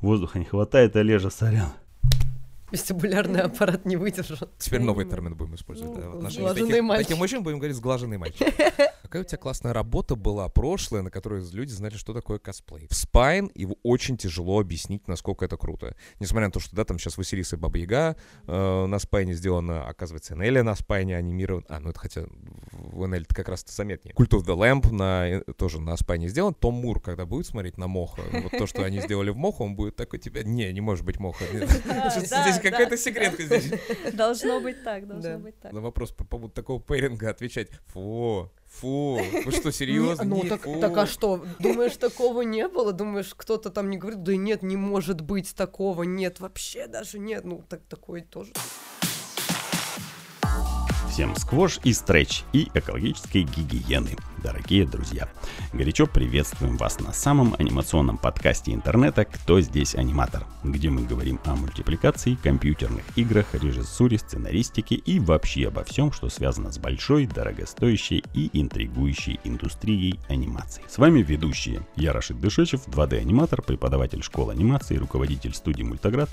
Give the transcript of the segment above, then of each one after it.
Воздуха не хватает, Олежа, сорян. Вестибулярный аппарат не выдержал. Теперь новый термин будем использовать. Ну, да, в отношении сглаженный таких, мальчик. таким мужчин будем говорить сглаженный мальчик. Какая у тебя классная работа была прошлая, на которой люди знали, что такое косплей. В Spine его очень тяжело объяснить, насколько это круто. Несмотря на то, что да, там сейчас Василиса и Баба Яга э, на Spine сделано, оказывается, Энелия на Spine анимирован. А, ну это хотя в Энелии как раз-то заметнее. Cult of the Lamb на, э, тоже на Spine сделан. Том Мур, когда будет смотреть на Moho, вот то, что они сделали в Moho, он будет такой тебя, не, не может быть Moho. Здесь какая-то да. секретка здесь. Должно быть так, должно быть так. На вопрос по поводу такого пейринга отвечать «Фу, фу, вы что, серьезно? Не, ну Не, так, фу». так а что? Думаешь, такого не было? Думаешь, кто-то там не говорит, да нет, не может быть такого, нет, вообще даже нет. Ну, так такое тоже. Всем сквош и стретч и экологической гигиены, дорогие друзья. Горячо приветствуем вас на самом анимационном подкасте интернета «Кто здесь аниматор?», где мы говорим о мультипликации, компьютерных играх, режиссуре, сценаристике и вообще обо всем, что связано с большой, дорогостоящей и интригующей индустрией анимации. С вами ведущие. Я Рашид Дышечев, 2D-аниматор, преподаватель школы анимации, руководитель студии «Мультаград»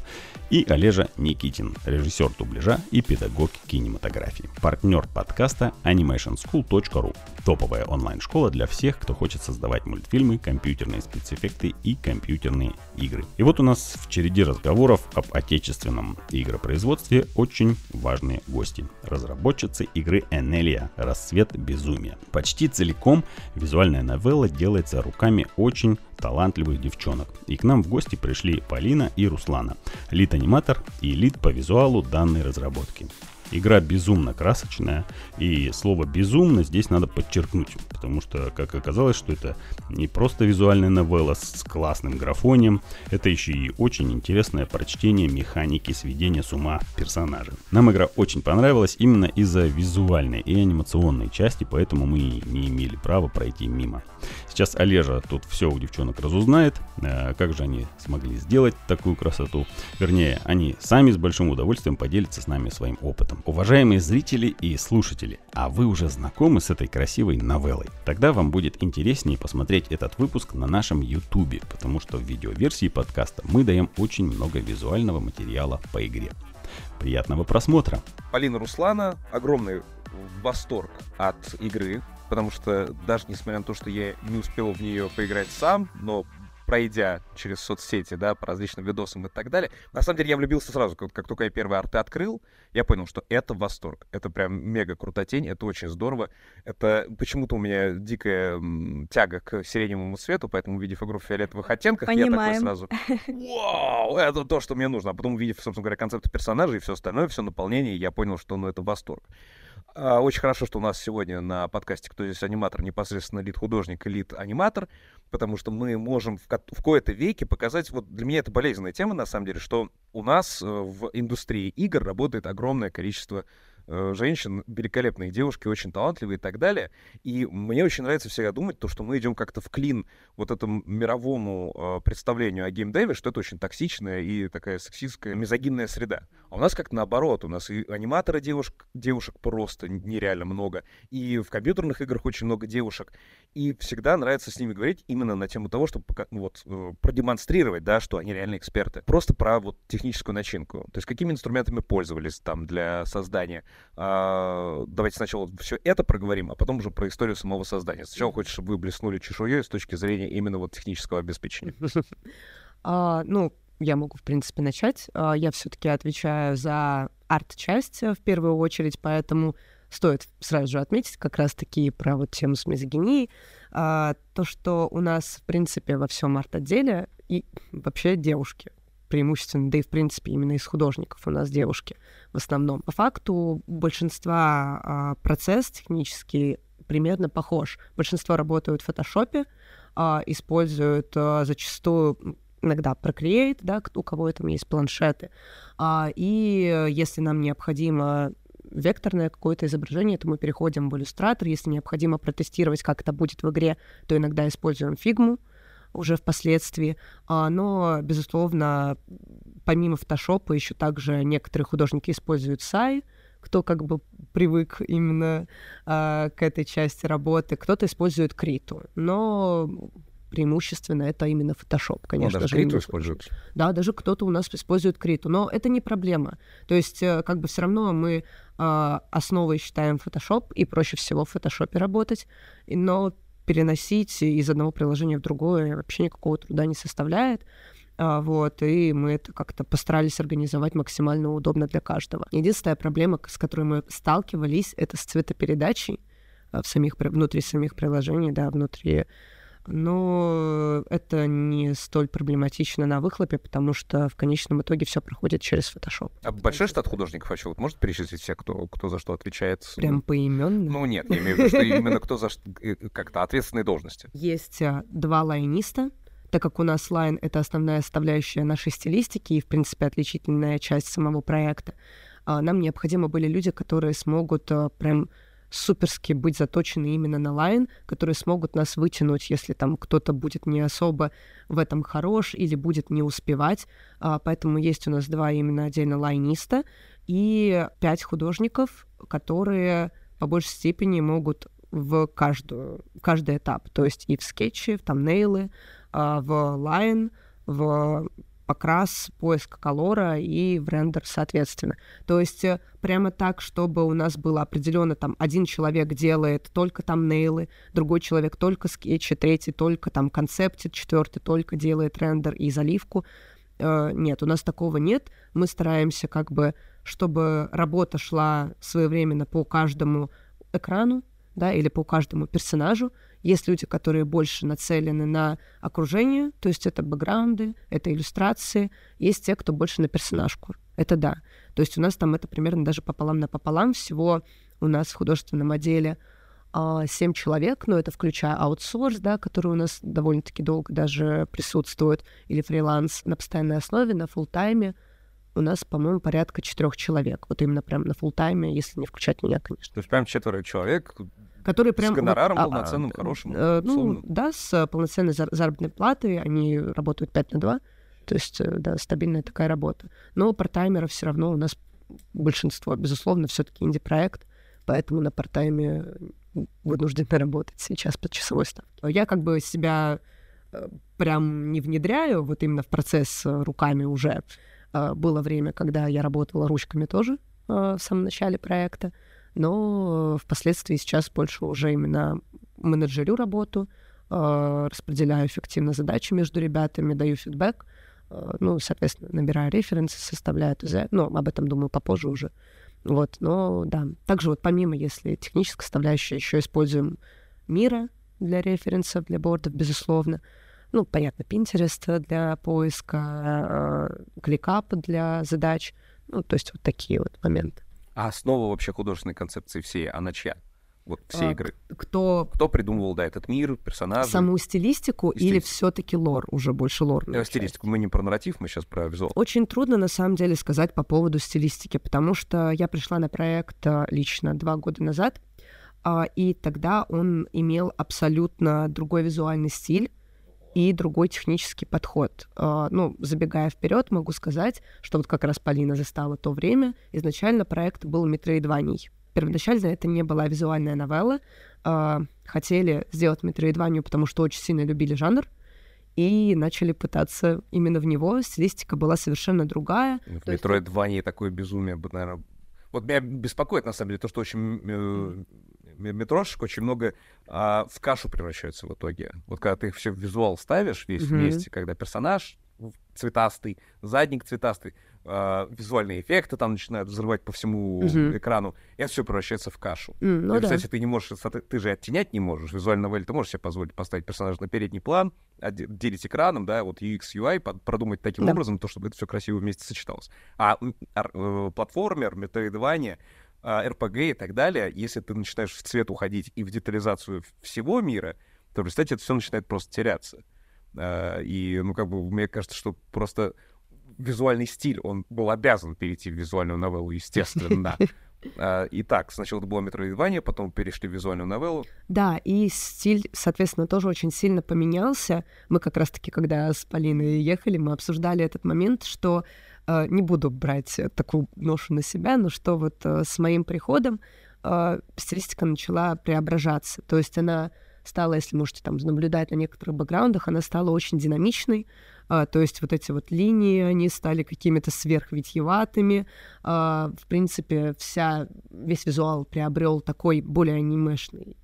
и Олежа Никитин, режиссер дубляжа и педагог кинематографии. Партнер подкаста animationschool.ru. Топовая онлайн-школа для всех, кто хочет создавать мультфильмы, компьютерные спецэффекты и компьютерные игры. И вот у нас в череде разговоров об отечественном игропроизводстве очень важные гости. Разработчицы игры Энелия «Рассвет безумия». Почти целиком визуальная новелла делается руками очень талантливых девчонок. И к нам в гости пришли Полина и Руслана, лид-аниматор и лид по визуалу данной разработки. Игра безумно красочная, и слово «безумно» здесь надо подчеркнуть, потому что, как оказалось, что это не просто визуальная новелла с классным графонием, это еще и очень интересное прочтение механики сведения с ума персонажа. Нам игра очень понравилась именно из-за визуальной и анимационной части, поэтому мы не имели права пройти мимо. Сейчас Олежа тут все у девчонок разузнает, э, как же они смогли сделать такую красоту. Вернее, они сами с большим удовольствием поделятся с нами своим опытом. Уважаемые зрители и слушатели, а вы уже знакомы с этой красивой новеллой? Тогда вам будет интереснее посмотреть этот выпуск на нашем YouTube, потому что в видеоверсии подкаста мы даем очень много визуального материала по игре. Приятного просмотра! Полина Руслана, огромный восторг от игры, потому что даже несмотря на то, что я не успел в нее поиграть сам, но пройдя через соцсети, да, по различным видосам и так далее, на самом деле я влюбился сразу, как, как только я первые арты открыл, я понял, что это восторг, это прям мега крутотень, это очень здорово, это почему-то у меня дикая тяга к сиреневому цвету, поэтому, увидев игру в фиолетовых оттенках, я такой Понимаем. сразу, вау, это то, что мне нужно, а потом, увидев, собственно говоря, концепты персонажей и все остальное, все наполнение, я понял, что, ну, это восторг. А, Очень хорошо, что у нас сегодня на подкасте «Кто здесь аниматор» непосредственно лид-художник и лид-аниматор, потому что мы можем в, в кои-то веке показать, вот для меня это болезненная тема, на самом деле, что у нас э, в индустрии игр работает огромное количество женщин, великолепные девушки, очень талантливые и так далее. И мне очень нравится всегда думать, то, что мы идем как-то в клин вот этому мировому э, представлению о геймдеве, что это очень токсичная и такая сексистская, мизогинная среда. А у нас как наоборот, у нас и аниматоры девушек, девушек просто нереально много, и в компьютерных играх очень много девушек, и всегда нравится с ними говорить именно на тему того, чтобы ну вот, э, продемонстрировать, да, что они реально эксперты. Просто про вот техническую начинку. То есть какими инструментами пользовались там для создания. А, давайте сначала все это проговорим, а потом уже про историю самого создания. Сначала хочешь, чтобы вы блеснули чешуей с точки зрения именно вот технического обеспечения. А, ну, я могу, в принципе, начать. А, я все-таки отвечаю за арт-часть э, в первую очередь, поэтому стоит сразу же отметить как раз-таки про вот тему с мизогинией. А, то, что у нас, в принципе, во всем арт-отделе и вообще девушки преимущественно, да и в принципе именно из художников у нас девушки в основном. По факту большинства а, процесс технический примерно похож. Большинство работают в фотошопе, а, используют а, зачастую иногда Procreate, да, у кого там есть планшеты. А, и э, если нам необходимо векторное какое-то изображение, то мы переходим в иллюстратор. Если необходимо протестировать, как это будет в игре, то иногда используем фигму уже впоследствии. А, но, безусловно, помимо фотошопа еще также некоторые художники используют сай, кто как бы привык именно а, к этой части работы, кто-то использует криту. Но преимущественно это именно Photoshop, конечно ну, даже же. Криту используют. Да, даже кто-то у нас использует Криту, но это не проблема. То есть, э, как бы все равно мы э, основой считаем Photoshop, и проще всего в Photoshop работать, но переносить из одного приложения в другое вообще никакого труда не составляет. А, вот, и мы это как-то постарались организовать максимально удобно для каждого. Единственная проблема, с которой мы сталкивались, это с цветопередачей а, в самих, внутри самих приложений, да, внутри но это не столь проблематично на выхлопе, потому что в конечном итоге все проходит через Photoshop. А большой штат художников вообще? Вот может перечислить все, кто, кто за что отвечает? Прям поименно? Ну нет, я имею в виду, что именно кто за э, как-то ответственные должности. Есть а, два лайниста, так как у нас line — это основная составляющая нашей стилистики и, в принципе, отличительная часть самого проекта, а, нам необходимы были люди, которые смогут а, прям суперски быть заточены именно на line, которые смогут нас вытянуть, если там кто-то будет не особо в этом хорош или будет не успевать. А, поэтому есть у нас два именно отдельно лайниста и пять художников, которые по большей степени могут в каждую, каждый этап, то есть и в скетче, в thumbnail ы, а, в line, в покрас, поиск color а и в рендер соответственно. То есть э, прямо так, чтобы у нас было определенно там один человек делает только thumbnail ы, другой человек только скетчи, третий только там концептит, четвертый только делает рендер и заливку. Э, нет, у нас такого нет. Мы стараемся как бы, чтобы работа шла своевременно по каждому экрану, да, или по каждому персонажу, есть люди, которые больше нацелены на окружение, то есть это бэкграунды, это иллюстрации. Есть те, кто больше на персонажку. Это да. То есть у нас там это примерно даже пополам на пополам. Всего у нас в художественном отделе а, семь человек, но это включая аутсорс, да, который у нас довольно-таки долго даже присутствует, или фриланс на постоянной основе, на фултайме. У нас, по-моему, порядка четырех человек. Вот именно прям на фултайме, если не включать меня, конечно. То есть прям четверо человек, которые прям... С гонораром вот, полноценным, а, хорошим? Э, ну, да, с полноценной зар- заработной платой. Они работают 5 на 2. То есть, э, да, стабильная такая работа. Но партаймеров все равно у нас большинство, безусловно, все-таки инди-проект, поэтому на партайме вынуждены работать сейчас по часовой ставке. Я как бы себя э, прям не внедряю вот именно в процесс руками уже. Было время, когда я работала ручками тоже в самом начале проекта но впоследствии сейчас больше уже именно менеджерю работу, э, распределяю эффективно задачи между ребятами, даю фидбэк, э, ну, соответственно, набираю референсы, составляю ТЗ, ну, об этом, думаю, попозже уже. Вот, но да. Также вот помимо, если техническая составляющая, еще используем Мира для референсов, для бордов, безусловно. Ну, понятно, Pinterest для поиска, э, ClickUp для задач. Ну, то есть вот такие вот моменты. А основа вообще художественной концепции всей, она чья? Вот все а, игры. Кто... Кто придумывал, да, этот мир, персонажи? Саму стилистику, стилистику. или все таки лор, уже больше лор? Да, стилистику. Мы не про нарратив, мы сейчас про визуал. Очень трудно, на самом деле, сказать по поводу стилистики, потому что я пришла на проект а, лично два года назад, а, и тогда он имел абсолютно другой визуальный стиль, и другой технический подход. А, ну, забегая вперед, могу сказать, что вот как раз Полина застала то время. Изначально проект был метроидваний. Первоначально это не была визуальная новелла. А, хотели сделать метроидванию, потому что очень сильно любили жанр, и начали пытаться именно в него. Стилистика была совершенно другая. В метроидвании есть... такое безумие, наверное... Вот меня беспокоит, на самом деле, то, что очень э, метрошек очень много а, в кашу превращаются в итоге. Вот когда ты их все в визуал ставишь весь mm-hmm. вместе, когда персонаж цветастый, задник цветастый, э, визуальные эффекты там начинают взрывать по всему mm-hmm. экрану, и это все превращается в кашу. Mm, ну и, да. кстати, ты не можешь, ты же оттенять не можешь. Визуальная новель ты можешь себе позволить поставить персонажа на передний план, делить экраном, да, вот UX, UI, под, продумать таким да. образом, то, чтобы это все красиво вместе сочеталось. А э, платформер, метроидвания, РПГ и так далее, если ты начинаешь в цвет уходить и в детализацию всего мира, то, кстати, это все начинает просто теряться. А, и, ну, как бы, мне кажется, что просто визуальный стиль, он был обязан перейти в визуальную новеллу, естественно. А, итак, сначала это было метроидвание, потом перешли в визуальную новеллу. Да, и стиль, соответственно, тоже очень сильно поменялся. Мы как раз-таки, когда с Полиной ехали, мы обсуждали этот момент, что не буду брать такую ношу на себя, но что вот э, с моим приходом э, стилистика начала преображаться. То есть она стала, если можете там наблюдать на некоторых бэкграундах, она стала очень динамичной, то есть вот эти вот линии, они стали какими-то сверхвитьеватыми. В принципе, вся, весь визуал приобрел такой более анимешный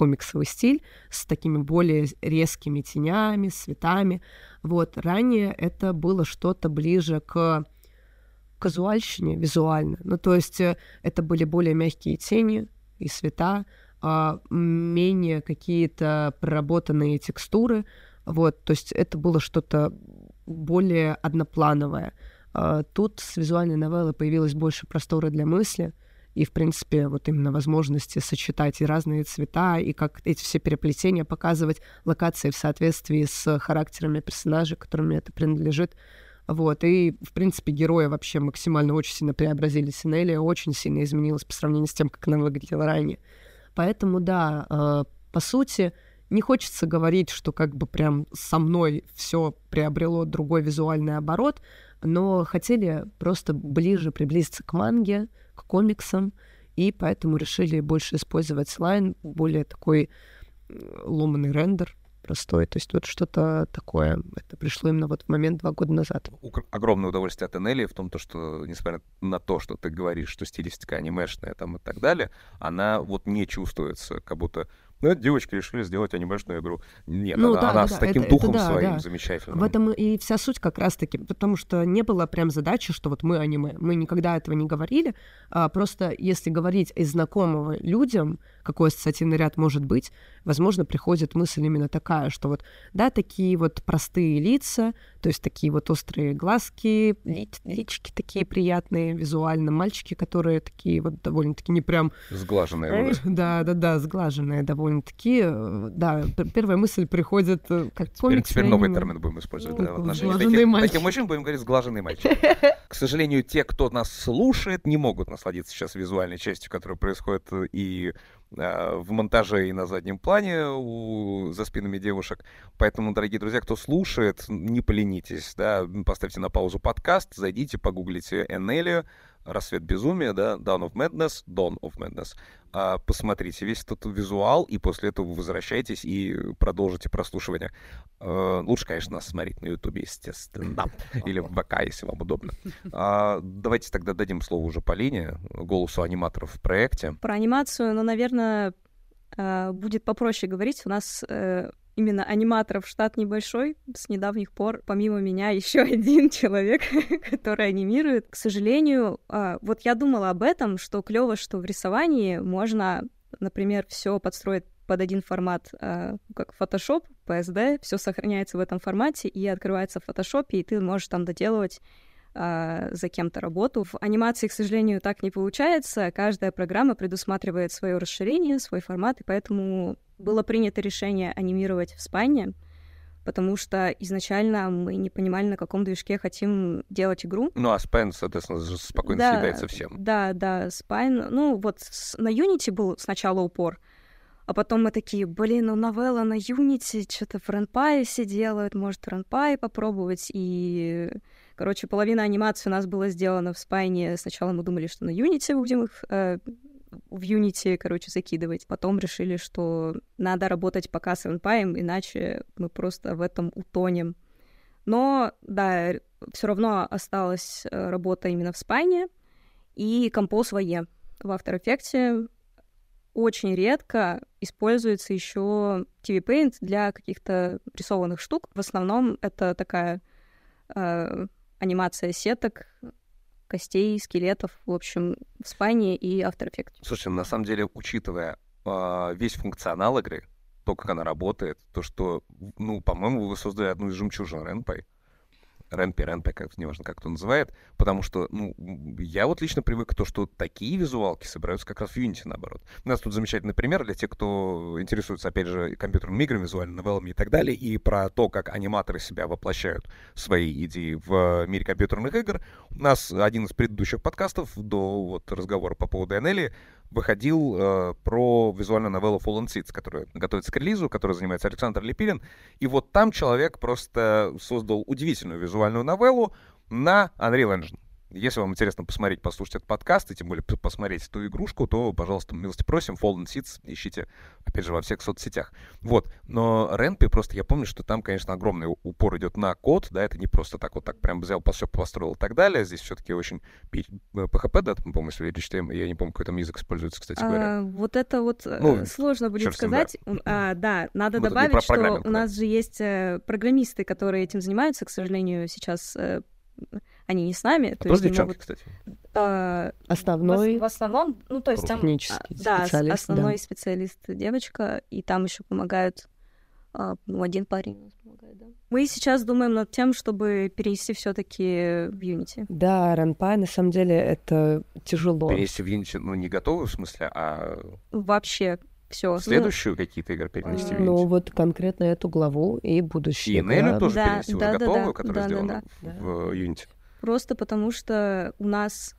комиксовый стиль с такими более резкими тенями, цветами. Вот ранее это было что-то ближе к казуальщине визуально. Ну, то есть э, это были более мягкие тени и цвета, а менее какие-то проработанные текстуры. Вот, то есть это было что-то более одноплановое. А тут с визуальной новеллы появилось больше простора для мысли, и, в принципе, вот именно возможности сочетать и разные цвета, и как эти все переплетения показывать локации в соответствии с характерами персонажей, которым это принадлежит. Вот, и, в принципе, героя вообще максимально очень сильно преобразили. Синелия очень сильно изменилась по сравнению с тем, как она выглядела ранее. Поэтому, да, э, по сути, не хочется говорить, что как бы прям со мной все приобрело другой визуальный оборот, но хотели просто ближе приблизиться к манге, комиксам, и поэтому решили больше использовать слайн, более такой ломанный рендер, простой. То есть вот что-то такое. Это пришло именно вот в момент два года назад. Огромное удовольствие от Энели в том, то, что, несмотря на то, что ты говоришь, что стилистика анимешная там и так далее, она вот не чувствуется, как будто ну, девочки решили сделать анимешную игру. Нет, ну, она, да, она да, с таким это, духом это, да, своим да. замечательным. В этом и вся суть как раз-таки, потому что не было прям задачи, что вот мы аниме. Мы никогда этого не говорили. А просто если говорить из знакомого людям, какой ассоциативный ряд может быть, возможно, приходит мысль именно такая, что вот, да, такие вот простые лица, то есть такие вот острые глазки, ли, лички такие приятные визуально, мальчики, которые такие вот довольно-таки не прям... Сглаженные. Да, да, да, сглаженные довольно довольно-таки, э, да, первая мысль приходит э, как комикс. Теперь, теперь новый термин будем использовать ну, да, в отношении таких, таких мужчин, будем говорить сглаженный мальчик. К сожалению, те, кто нас слушает, не могут насладиться сейчас визуальной частью, которая происходит и а, в монтаже и на заднем плане у, за спинами девушек. Поэтому, дорогие друзья, кто слушает, не поленитесь, да, поставьте на паузу подкаст, зайдите, погуглите Энели, Рассвет безумия, да, Dawn of Madness, Dawn of Madness. А, посмотрите весь этот визуал, и после этого вы возвращаетесь и продолжите прослушивание. А, лучше, конечно, нас смотреть на Ютубе, естественно, или в ВК, если вам удобно. А, давайте тогда дадим слово уже Полине, голосу аниматоров в проекте. Про анимацию, ну, наверное, а, будет попроще говорить. У нас э, именно аниматоров штат небольшой. С недавних пор, помимо меня, еще один человек, который анимирует. К сожалению, а, вот я думала об этом, что клево, что в рисовании можно, например, все подстроить под один формат, а, как Photoshop, PSD, все сохраняется в этом формате и открывается в Photoshop, и ты можешь там доделывать а, за кем-то работу. В анимации, к сожалению, так не получается. Каждая программа предусматривает свое расширение, свой формат, и поэтому было принято решение анимировать в спайне, потому что изначально мы не понимали, на каком движке хотим делать игру. Ну, а спайн, соответственно, спокойно да, съедается всем. Да, да, спайн. Ну, вот с, на Unity был сначала упор, а потом мы такие, блин, ну новелла на Unity, что-то в RenPy все делают, может RenPy попробовать, и Короче, половина анимации у нас была сделана в спайне. Сначала мы думали, что на Unity будем их э, в Unity, короче, закидывать. Потом решили, что надо работать пока с NPy, иначе мы просто в этом утонем. Но, да, все равно осталась э, работа именно в спайне и композ VE. В After Effects очень редко используется еще TV Paint для каких-то рисованных штук. В основном это такая э, анимация сеток, костей, скелетов, в общем, в спайне и After Effects. Слушай, на самом деле, учитывая э, весь функционал игры, то, как она работает, то, что, ну, по-моему, вы создали одну из жемчужин Ренпай. Ренпи, Ренпи, как, неважно, как кто называет, потому что, ну, я вот лично привык к тому, что такие визуалки собираются как раз в Unity, наоборот. У нас тут замечательный пример для тех, кто интересуется, опять же, компьютерными играми, визуальными новеллами и так далее, и про то, как аниматоры себя воплощают свои идеи в мире компьютерных игр. У нас один из предыдущих подкастов до вот разговора по поводу NL выходил э, про визуальную новеллу Fallen Seeds, которая готовится к релизу, которой занимается Александр Лепилин. И вот там человек просто создал удивительную визуальную новеллу на Unreal Engine. Если вам интересно посмотреть, послушать этот подкаст, и тем более посмотреть эту игрушку, то, пожалуйста, милости просим, Fallen Seeds ищите, опять же, во всех соцсетях. Вот, но Ренпи, просто я помню, что там, конечно, огромный упор идет на код, да, это не просто так вот так прям взял, все построил и так далее, здесь все-таки очень PHP, э, да, по-моему, если HTML, я не помню, какой там язык используется, кстати говоря. А, вот это вот э, ну, сложно будет сказать. А, да, надо добавить, что у нас же есть э, программисты, которые этим занимаются, к сожалению, сейчас они не с нами. А то есть девчонки, могут... кстати. А, основной. В, в основном, ну то есть там, технический да, специалист, основной да. специалист девочка, и там еще помогают, а, ну один парень помогает, да. Мы сейчас думаем над тем, чтобы перевести все-таки в Unity. Да, RunPy на самом деле это тяжело. Перевести в Unity, ну не готовы в смысле, а вообще все. Следующую ну, какие-то игры перенести в Unity? Ну, вот конкретно эту главу и будущее. И Нелли тоже да, перенести да, уже да, готовую, да, которая да, сделана да, да. в Unity. Просто потому что у нас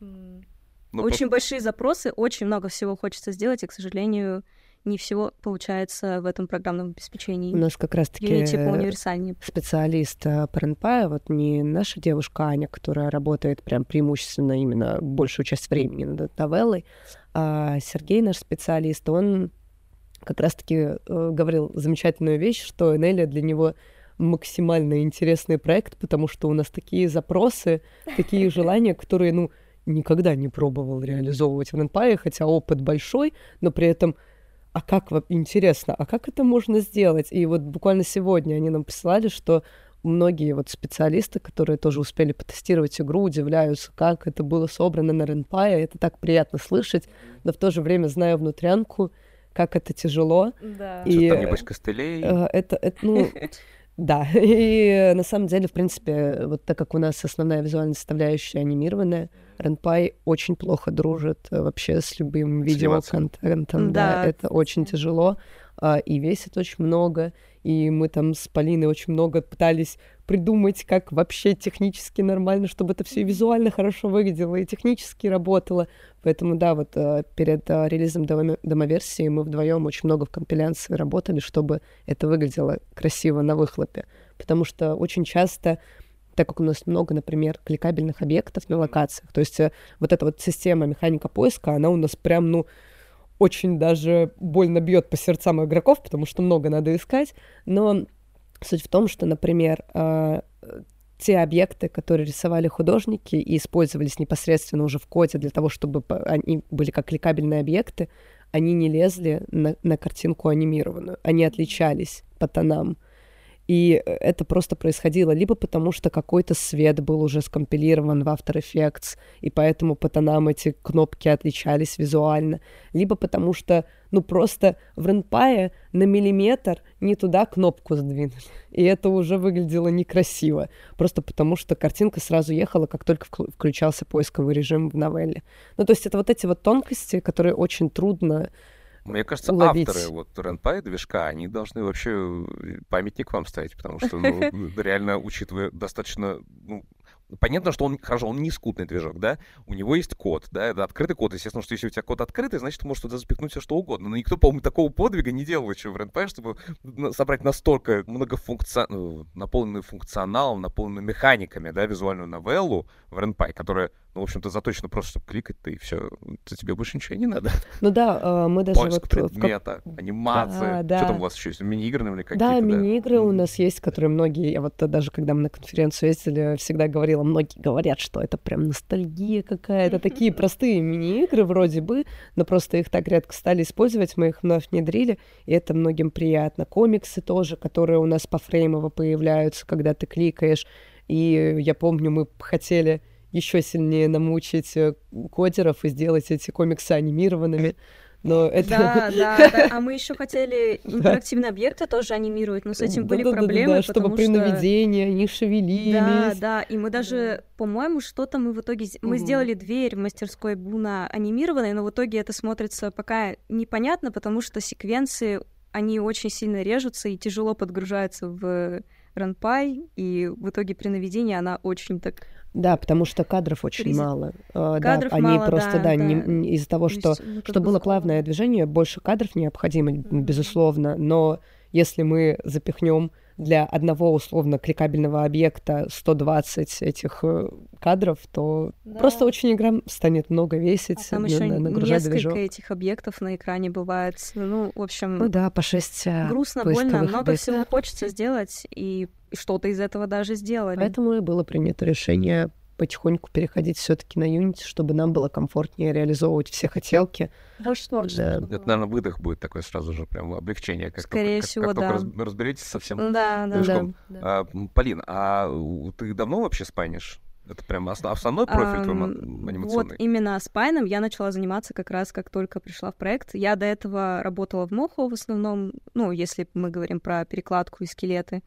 ну, очень по... большие запросы, очень много всего хочется сделать, и, к сожалению, не всего получается в этом программном обеспечении. У нас как раз-таки универсальнее. специалист э, по РНП, вот не наша девушка Аня, которая работает прям преимущественно именно большую часть времени над новеллой, а Сергей, наш специалист, он как раз-таки э, говорил замечательную вещь, что Энелия для него максимально интересный проект, потому что у нас такие запросы, такие желания, которые, ну, никогда не пробовал реализовывать в NPI, хотя опыт большой, но при этом а как интересно, а как это можно сделать? И вот буквально сегодня они нам присылали, что многие вот специалисты, которые тоже успели потестировать игру, удивляются, как это было собрано на Ренпае. Это так приятно слышать, но в то же время, зная внутрянку, как это тяжело. Да. И, Что там, небось, костылей? Э, это, это, ну, Да, и на самом деле, в принципе, вот так как у нас основная визуальная составляющая анимированная, Ренпай очень плохо дружит э, вообще с любым видеоконтентом. Да, да, это очень тяжело а, и весит очень много. И мы там с Полиной очень много пытались придумать, как вообще технически нормально, чтобы это все визуально хорошо выглядело и технически работало. Поэтому, да, вот э, перед э, релизом демо-версии мы вдвоем очень много в компиляции работали, чтобы это выглядело красиво на выхлопе. Потому что очень часто так как у нас много, например, кликабельных объектов на локациях, то есть э, вот эта вот система механика поиска, она у нас прям, ну, очень даже больно бьет по сердцам игроков, потому что много надо искать, но суть в том, что, например, э, те объекты, которые рисовали художники и использовались непосредственно уже в коде для того, чтобы они были как кликабельные объекты, они не лезли на, на картинку анимированную, они отличались по тонам. И э, это просто происходило либо потому, что какой-то свет был уже скомпилирован в After Effects, и поэтому по тонам эти кнопки отличались визуально, либо потому что, ну, просто в Ренпае на миллиметр не туда кнопку сдвинули, и это уже выглядело некрасиво, просто потому что картинка сразу ехала, как только включался поисковый режим в новелле. Ну, то есть это вот эти вот тонкости, которые очень трудно мне кажется, уловить. авторы вот RenPy движка, они должны вообще э, памятник вам ставить, потому что, ну, реально, учитывая достаточно, ну, Понятно, что он, хорошо, он не скутный движок, да? У него есть код, да? Это открытый код. Естественно, что если у тебя код открытый, значит, ты можешь туда запихнуть все что угодно. Но никто, по-моему, такого подвига не делал еще в RenPy, чтобы собрать настолько многофункци... Ну, наполненную функционалом, наполненную механиками, да, визуальную новеллу в RenPy, которая ну, в общем-то, заточено просто, чтобы кликать-то, и все. Тебе больше ничего не надо. Ну да, а, мы даже Поиск вот... предмета, как... анимация. Да, да. Что там у вас еще есть? Мини-игры, наверное, какие-то, да? мини-игры у нас есть, которые многие... Я вот даже, когда мы на конференцию ездили, всегда говорила, многие говорят, что это прям ностальгия какая-то. Такие простые мини-игры вроде бы, но просто их так редко стали использовать, мы их вновь внедрили, и это многим приятно. Комиксы тоже, которые у нас по фреймово появляются, когда ты кликаешь. И я помню, мы хотели еще сильнее намучить э, кодеров и сделать эти комиксы анимированными. Но это... Да, да, да. А мы еще хотели интерактивные объекты тоже анимировать, но с этим были проблемы, чтобы при наведении они шевелились. Да, да. И мы даже, по-моему, что-то мы в итоге... Мы сделали дверь в мастерской Буна анимированной, но в итоге это смотрится пока непонятно, потому что секвенции, они очень сильно режутся и тяжело подгружаются в RunPy, и в итоге при наведении она очень так да, потому что кадров очень Приз... мало. Uh, кадров да, мало, они просто, да, да, да. Не, из-за того, что, есть, ну, что было сложно. плавное движение, больше кадров необходимо, mm-hmm. безусловно, но если мы запихнем для одного условно кликабельного объекта 120 этих э, кадров, то да. просто очень игра станет много весить, а там еще несколько движок. этих объектов на экране бывает. Ну, в общем... Ну да, по 6 э, Грустно, больно, много объектов. всего хочется сделать, и что-то из этого даже сделали. Поэтому и было принято решение потихоньку переходить все-таки на Unity, чтобы нам было комфортнее реализовывать все хотелки. Да. Это, наверное, выдох будет такой сразу же, прям облегчение. Как Скорее только, всего, как, да. Только разберетесь совсем да, да, да, да. А, Полин, а ты давно вообще спайнишь? Это прям основной профиль твой анимационный? Вот именно спайном я начала заниматься как раз, как только пришла в проект. Я до этого работала в Мохо в основном, ну, если мы говорим про перекладку и скелеты.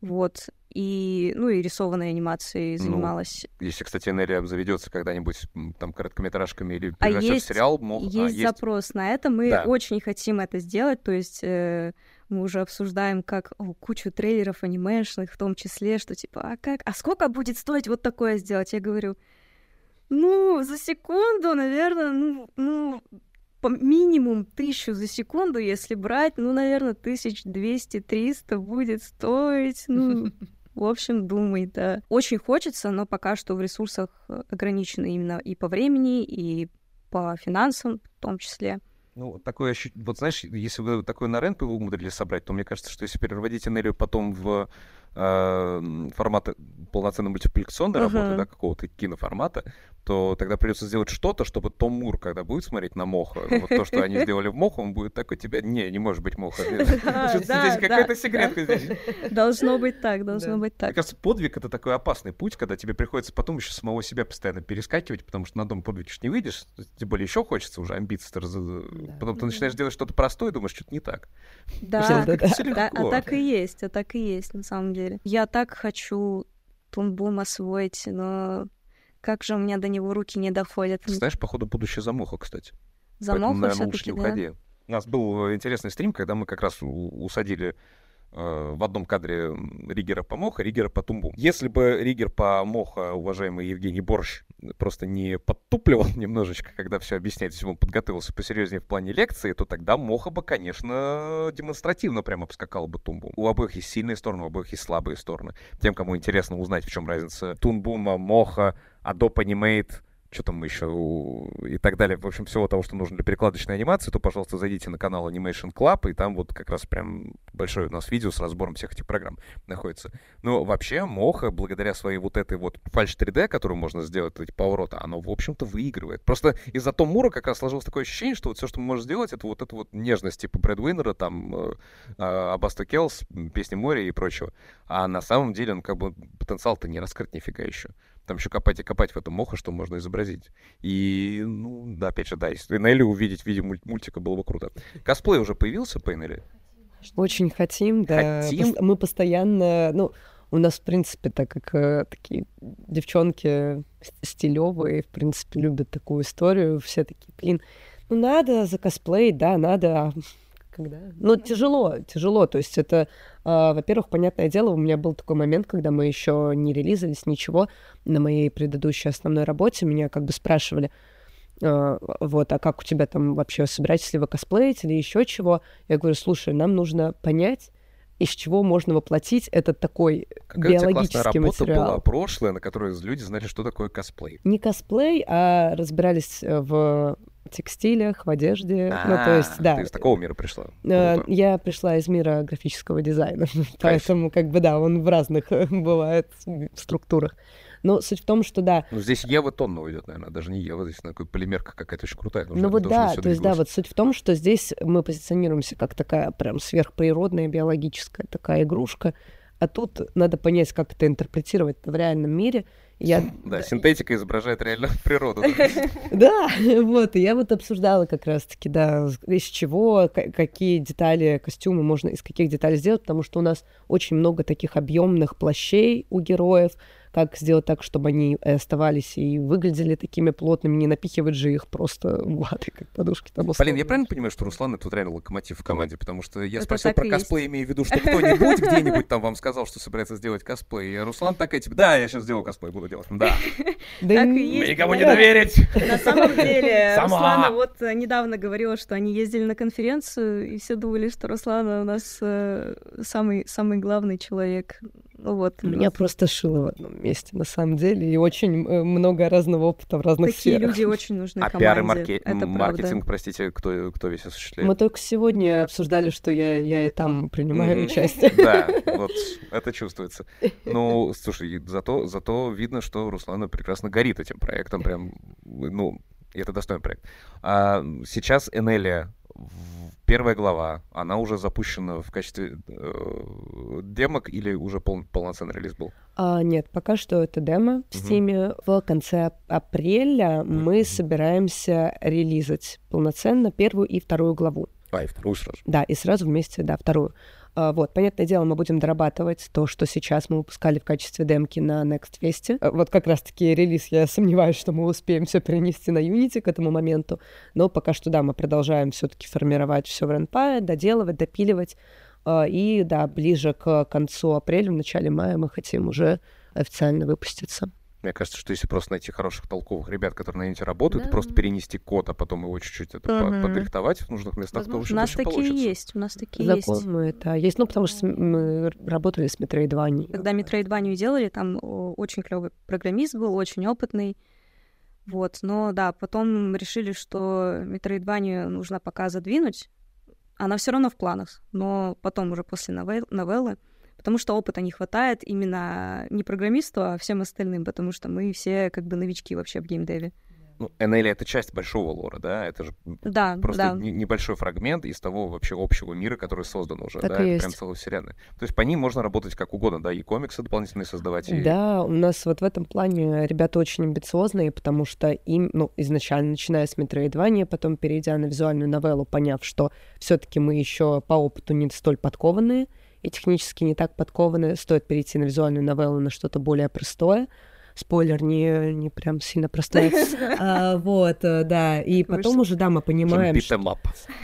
Вот. И, ну, и рисованной анимацией ну, занималась. Ну, если, кстати, Нелли заведется когда-нибудь там короткометражками или а есть, в сериал, мог... есть, а, есть запрос на это. Мы да. очень хотим это сделать. То есть э, мы уже обсуждаем как о, кучу трейлеров анимешных, в том числе, что типа, а как, а сколько будет стоить вот такое сделать? Я говорю, ну, за секунду, наверное, ну, ну по минимум тысячу за секунду, если брать, ну, наверное, тысяч двести, триста будет стоить, ну, в общем, думай, да. Очень хочется, но пока что в ресурсах э, ограничены именно и по времени, и по финансам в том числе. Ну, такое ощущение, вот знаешь, если вы такой на рент умудрились собрать, то мне кажется, что если переводить энергию потом в э, формата полноценной мультипликационной uh-huh. работы, да, какого-то киноформата, то тогда придется сделать что-то, чтобы Том Мур, когда будет смотреть на Моха, вот то, что они сделали в Моху, он будет такой, тебя, не, не может быть Моха. Здесь какая-то секретка здесь. Должно быть так, должно быть так. Мне кажется, подвиг — это такой опасный путь, когда тебе приходится потом еще самого себя постоянно перескакивать, потому что на дом подвиг не выйдешь, тем более еще хочется уже амбиции. Потом ты начинаешь делать что-то простое, думаешь, что-то не так. Да, а так и есть, а так и есть, на самом деле. Я так хочу Тумбум освоить, но как же у меня до него руки не доходят. Ты знаешь, походу, будущее замоха, кстати. Замоха Поэтому, наверное, лучше не да? уходи. У нас был интересный стрим, когда мы как раз усадили Э, в одном кадре Ригера по Моха, Ригера по Тумбу. Если бы Ригер по Моха, уважаемый Евгений Борщ, просто не подтупливал немножечко, когда все объясняет, если бы он подготовился посерьезнее в плане лекции, то тогда Моха бы, конечно, демонстративно прямо обскакал бы Тумбу. У обоих есть сильные стороны, у обоих есть слабые стороны. Тем, кому интересно узнать, в чем разница Тунбума, Моха, Adobe Animate — что там еще и так далее, в общем, всего того, что нужно для перекладочной анимации, то, пожалуйста, зайдите на канал Animation Club, и там вот как раз прям большое у нас видео с разбором всех этих программ находится. Но вообще Моха, благодаря своей вот этой вот фальш 3D, которую можно сделать, эти повороты, оно, в общем-то, выигрывает. Просто из-за Том Мура как раз сложилось такое ощущение, что вот все, что мы можем сделать, это вот эта вот нежность типа Брэд Уиннера, там, э, Абаста Келс, Песни моря и прочего. А на самом деле он как бы потенциал-то не раскрыт нифига еще там еще копать и копать в этом моху, что можно изобразить. И, ну, да, опять же, да, если Нелли увидеть в виде мультика было бы круто. Косплей уже появился по Нелли? Очень хотим, да. Хотим? Мы постоянно, ну, у нас, в принципе, так как э, такие девчонки стилевые, в принципе, любят такую историю, все такие, блин, ну надо за косплей, да, надо, а когда? Ну, тяжело, тяжело. То есть это, э, во-первых, понятное дело, у меня был такой момент, когда мы еще не релизались, ничего. На моей предыдущей основной работе меня как бы спрашивали, э, вот, а как у тебя там вообще, собираетесь ли вы косплеить или еще чего? Я говорю, слушай, нам нужно понять, из чего можно воплотить этот такой Какая биологический у тебя материал. была прошлое, на которой люди знали, что такое косплей? Не косплей, а разбирались э, в текстилях, в одежде. А, ну, то есть, да. Ты из такого мира пришла? Э, я пришла из мира графического дизайна, поэтому, как бы, да, он в разных бывает структурах. Но суть в том, что да. Ну, здесь Ева тонна уйдет, наверное, даже не Ева, здесь такая полимерка какая-то очень крутая. Ну вот да, то есть да, вот суть в том, что здесь мы позиционируемся как такая прям сверхприродная биологическая такая игрушка, а тут надо понять, как это интерпретировать в реальном мире. Я... Да, синтетика изображает реальную природу. Да, вот, и я вот обсуждала как раз-таки, да, из чего, какие детали костюма можно из каких деталей сделать, потому что у нас очень много таких объемных плащей у героев, как сделать так, чтобы они оставались и выглядели такими плотными, не напихивать же их просто ватой, как подушки там Полин, я правильно понимаю, что Руслан — это вот реально локомотив в команде? Потому что я Это спросил так про и косплей, имея в виду, что кто-нибудь где-нибудь там вам сказал, что собирается сделать косплей. И Руслан такая, типа, да, я сейчас сделаю косплей, буду делать. Да. Да Так и. Никому не доверить! На самом деле. Руслана вот э, недавно говорила, что они ездили на конференцию, и все думали, что Руслана у нас э, самый, самый главный человек. Ну вот. Меня просто шило в одном месте, на самом деле, и очень э, много разного опыта в разных Такие сферах. люди очень нужны А команде. пиар и марке- Это правда. маркетинг, простите, кто, кто весь осуществляет? Мы только сегодня обсуждали, что я, я и там принимаю Мгм. участие. Да, вот это чувствуется. Ну, слушай, зато, зато видно, что Руслана прекрасно горит этим проектом, прям, ну, это достойный проект. А сейчас Энелия, первая глава, она уже запущена в качестве э, демок или уже пол- полноценный релиз был? А, нет, пока что это демо в. Steam. В конце ап- апреля мы Мгм. собираемся релизать полноценно первую и вторую главу. А, и вторую сразу. Да, и сразу вместе, да, вторую. А, Вот, понятное дело, мы будем дорабатывать то, что сейчас мы выпускали в качестве демки на Next Fest. А, Вот как раз-таки релиз, я сомневаюсь, что мы успеем все перенести на Unity к этому моменту. Но пока что, да, мы продолжаем все-таки формировать все в RenPy, доделывать, допиливать. А, И, да, ближе к концу апреля, в начале мая мы хотим уже официально выпуститься. Мне кажется, что если просто найти хороших толковых ребят, которые на Unity работают, Да. просто перенести код, а потом его чуть-чуть это Мгм. подрихтовать в нужных местах, то Возможно, вообще у нас такие получится. есть, у нас такие есть. Законно это есть. Ну, потому что мы работали с Metroidvania. Когда Metroidvania делали, там очень клевый программист был, очень опытный. Вот, но да, потом решили, что Metroidvania нужно пока задвинуть. Она все равно в планах, но потом уже после новел- новеллы, потому что опыта не хватает именно не программисту, а всем остальным, потому что мы все как бы новички вообще в геймдеве. Ну, Энелия — это часть большого лора, да? Это же Да, просто да. не- небольшой фрагмент из того вообще общего мира, который создан уже, Так да? и Это есть. прям целая вселенная. То есть по ним можно работать как угодно, да? И комиксы дополнительные создавать, и... Да, у нас вот в этом плане ребята очень амбициозные, потому что им, ну, изначально, начиная с Metroidvania, потом перейдя на визуальную новеллу, поняв, что все таки мы еще по опыту не столь подкованные и технически не так подкованные, стоит перейти на визуальную новеллу на что-то более простое. Спойлер, не, не прям сильно простое. А, вот, э, да. И потом уже, да, мы понимаем,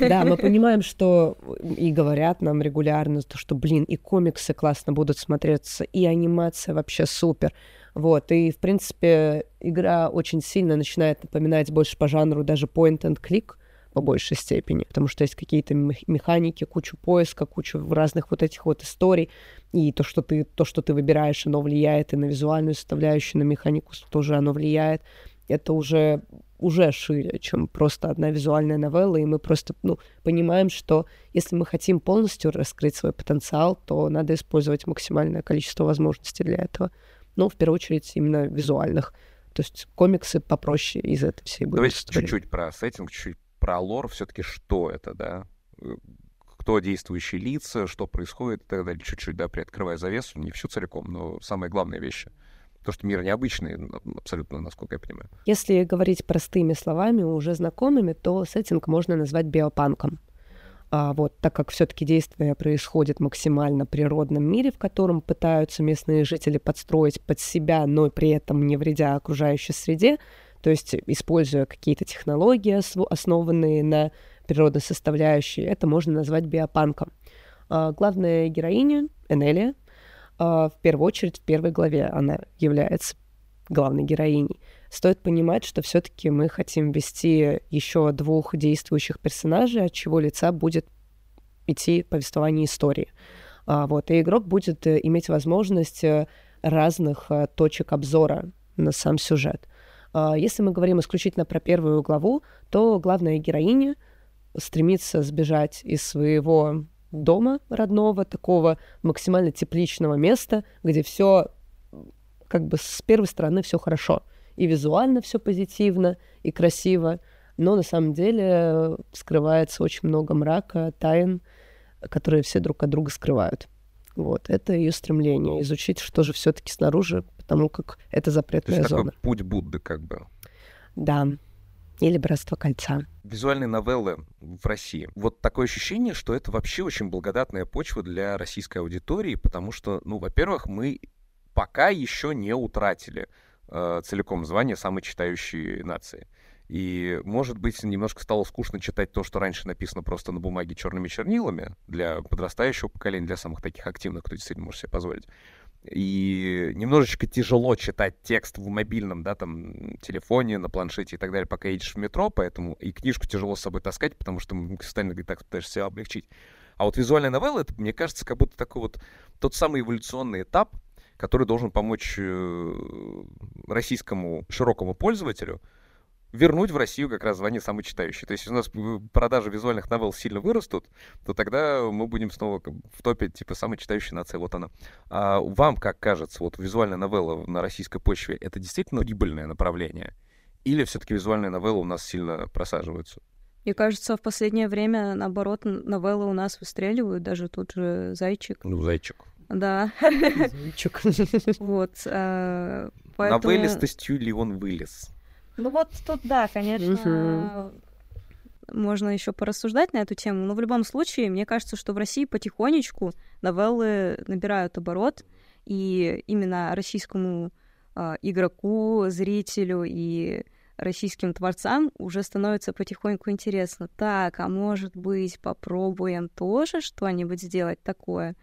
да, мы понимаем, что и говорят нам регулярно, то, что, блин, и комиксы классно будут смотреться, и анимация вообще супер. Вот, и, в принципе, игра очень сильно начинает напоминать больше по жанру даже point and click по большей степени, потому что есть какие-то мех- механики, кучу поиска, кучу разных вот этих вот историй, и то, что ты, то, что ты выбираешь, оно влияет и на визуальную составляющую, на механику тоже оно влияет. Это уже уже шире, чем просто одна визуальная новелла, и мы просто ну, понимаем, что если мы хотим полностью раскрыть свой потенциал, то надо использовать максимальное количество возможностей для этого. Ну, в первую очередь, именно визуальных. То есть комиксы попроще из этой всей будут. Давайте чуть-чуть про сеттинг, чуть-чуть про лор. Все-таки что это, да? Э, Кто действующие лица, что происходит и так далее. Чуть-чуть, да, приоткрывая завесу, не всю целиком, но самые главные вещи. То, что мир необычный, абсолютно, насколько я понимаю. Если говорить простыми словами, уже знакомыми, то сеттинг можно назвать биопанком. А, вот, так как все-таки действие происходит максимально природном мире, в котором пытаются местные жители подстроить под себя, но при этом не вредя окружающей среде, то есть используя какие-то технологии, основанные на природной составляющей, это можно назвать биопанком. А, главная героиня, Энелия, а, в первую очередь в первой главе она является главной героиней. Стоит понимать, что все-таки мы хотим ввести еще двух действующих персонажей, от чего лица будет идти повествование истории. А, вот, и игрок будет э, иметь возможность э, разных э, точек обзора на сам сюжет. А, Если мы говорим исключительно про первую главу, то главная героиня стремится сбежать из своего дома родного, такого максимально тепличного места, где все как бы с первой стороны все хорошо. И визуально все позитивно, и красиво. Но на самом деле э, скрывается очень много мрака, тайн, которые все друг от друга скрывают. Вот, это ее стремление изучить, что же все-таки снаружи, потому как это То запретная есть такой зона. путь Будды, как бы. Да. Или братство кольца. Визуальные новеллы в России. Вот такое ощущение, что это вообще очень благодатная почва для российской аудитории, потому что, ну, во-первых, мы пока еще не утратили э, целиком звание самой читающей нации. И, может быть, немножко стало скучно читать то, что раньше написано просто на бумаге черными чернилами для подрастающего поколения, для самых таких активных, кто действительно может себе позволить. И немножечко тяжело читать текст в мобильном, да, там, телефоне, на планшете и так далее, пока едешь в метро, поэтому и книжку тяжело с собой таскать, потому что постоянно так пытаешься себя облегчить. А вот визуальная новелла, это, мне кажется, как будто такой вот тот самый эволюционный этап, который должен помочь э, российскому широкому пользователю вернуть в Россию как раз звание самый читающий. То есть, если у нас продажи визуальных новелл сильно вырастут, то тогда мы будем снова в топе, типа, самой читающей нации. Вот она. А вам, как кажется, вот визуальная новелла на российской почве, это действительно прибыльное направление? Или все-таки визуальные новеллы у нас сильно просаживаются? Мне кажется, в последнее время, наоборот, новеллы у нас выстреливают, даже тут же «Зайчик». Ну, «Зайчик». Да. Зайчик. Вот. А, На вылезтостью ли он вылез? Ну вот тут, да, конечно, можно еще порассуждать на эту тему, но в любом случае, мне кажется, что в России потихонечку новеллы набирают оборот, и именно российскому э, игроку, зрителю и российским творцам уже становится потихоньку интересно. Так, а может быть, попробуем тоже что-нибудь сделать такое?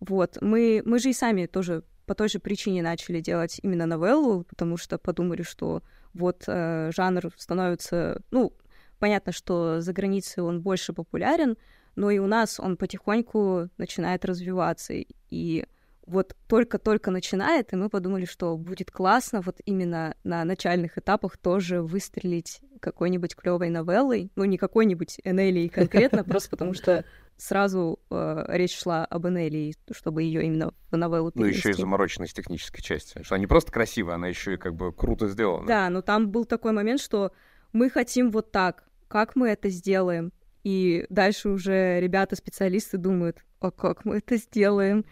Вот, мы, мы же и сами тоже по той же причине начали делать именно новеллу, потому что подумали, что вот э, жанр становится, ну, понятно, что за границей он больше популярен, но и у нас он потихоньку начинает развиваться. И вот только-только начинает, и мы подумали, что будет классно вот именно на начальных этапах тоже выстрелить какой-нибудь клевой новеллой. Ну, не какой-нибудь Энелии конкретно, просто потому что сразу э, речь шла об Энелии, чтобы ее именно в новеллу перенести. Ну, еще и замороченность технической части. Что она не просто красивая, она еще и как бы круто сделана. Да, но там был такой момент, что мы хотим вот так. Как мы это сделаем? И дальше уже ребята-специалисты думают, а как мы это сделаем?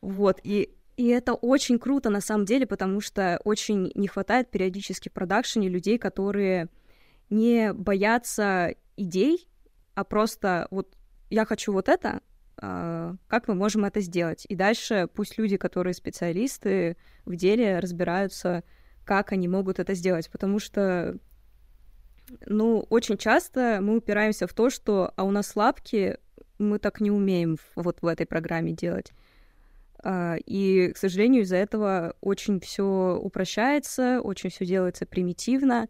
Вот, и и это очень круто на самом деле, потому что очень не хватает периодически в продакшене людей, которые не боятся идей, а просто вот я хочу вот это, а, как мы можем это сделать? И дальше пусть люди, которые специалисты в деле, разбираются, как они могут это сделать, потому что ну, очень часто мы упираемся в то, что а у нас лапки, мы так не умеем вот в этой программе делать. А, и, к сожалению, из-за этого очень все упрощается, очень все делается примитивно,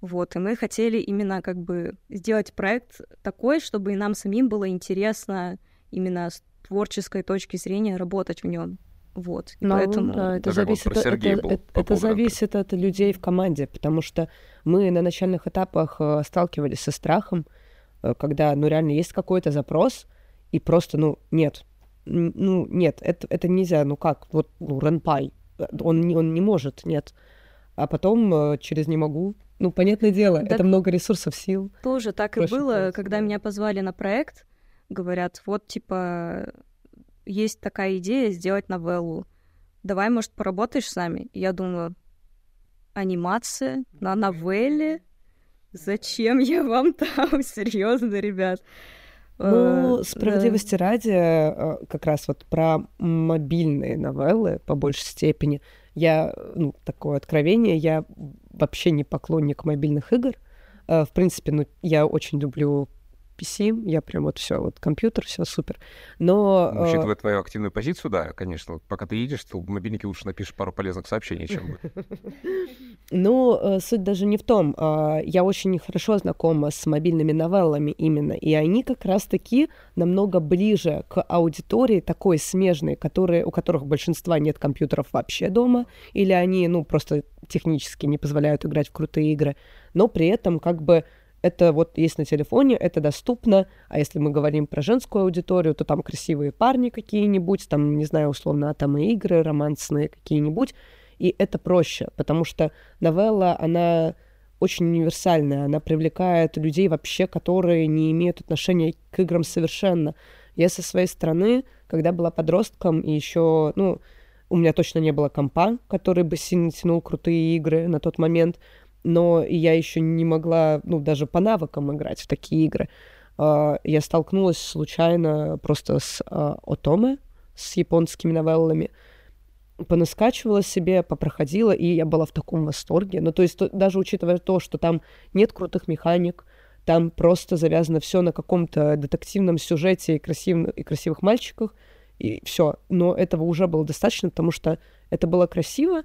вот, и мы хотели именно как бы сделать проект такой, чтобы и нам самим было интересно именно с творческой точки зрения работать в нем. Вот. И ну, поэтому да, это, зависит, вот это, это, это зависит от людей в команде, потому что мы на начальных этапах э, сталкивались со страхом, э, когда, ну, реально есть какой-то запрос, и просто, ну, нет, ну, нет, это, это нельзя, ну как, вот, ну, Ренпай, э, он, не, он не может, нет. А потом через «не могу» Ну, понятное дело, так это много ресурсов, сил. Тоже так и было, просто, когда да. меня позвали на проект, говорят, вот, типа, есть такая идея сделать новеллу. Давай, может, поработаешь с нами? И я думаю, анимация на новелле? Зачем я вам там? Серьезно, ребят. Ну, э, справедливости да. ради, э, как раз вот про мобильные новеллы по большей степени — я, ну, такое откровение, я вообще не поклонник мобильных игр. Э, в принципе, ну, я очень люблю PC, я прям вот все, вот компьютер, все супер. Но... Ну, учитывая э... твою активную позицию, да, конечно. Пока ты едешь, то в мобильнике лучше напишешь пару полезных сообщений, чем... Ну, э, суть даже не в том. А, я очень хорошо знакома с мобильными новеллами именно, и они как раз-таки намного ближе к аудитории такой смежной, которые, у которых большинства нет компьютеров вообще дома, или они, ну, просто технически не позволяют играть в крутые игры, но при этом как бы это вот есть на телефоне, это доступно, а если мы говорим про женскую аудиторию, то там красивые парни какие-нибудь, там, не знаю, условно, атомы игры, романсные какие-нибудь, и это проще, потому что новелла, она очень универсальная, она привлекает людей вообще, которые не имеют отношения к играм совершенно. Я со своей стороны, когда была подростком, и еще, ну, у меня точно не было компа, который бы сильно тянул крутые игры на тот момент, но я еще не могла, ну, даже по навыкам играть в такие игры. А, я столкнулась случайно просто с а, Отоме, с японскими новеллами. понаскачивала себе, попроходила, и я была в таком восторге. Ну, то есть даже учитывая то, что там нет крутых механик, там просто завязано все на каком-то детективном сюжете и, красив... и красивых мальчиках, и все. Но этого уже было достаточно, потому что это было красиво,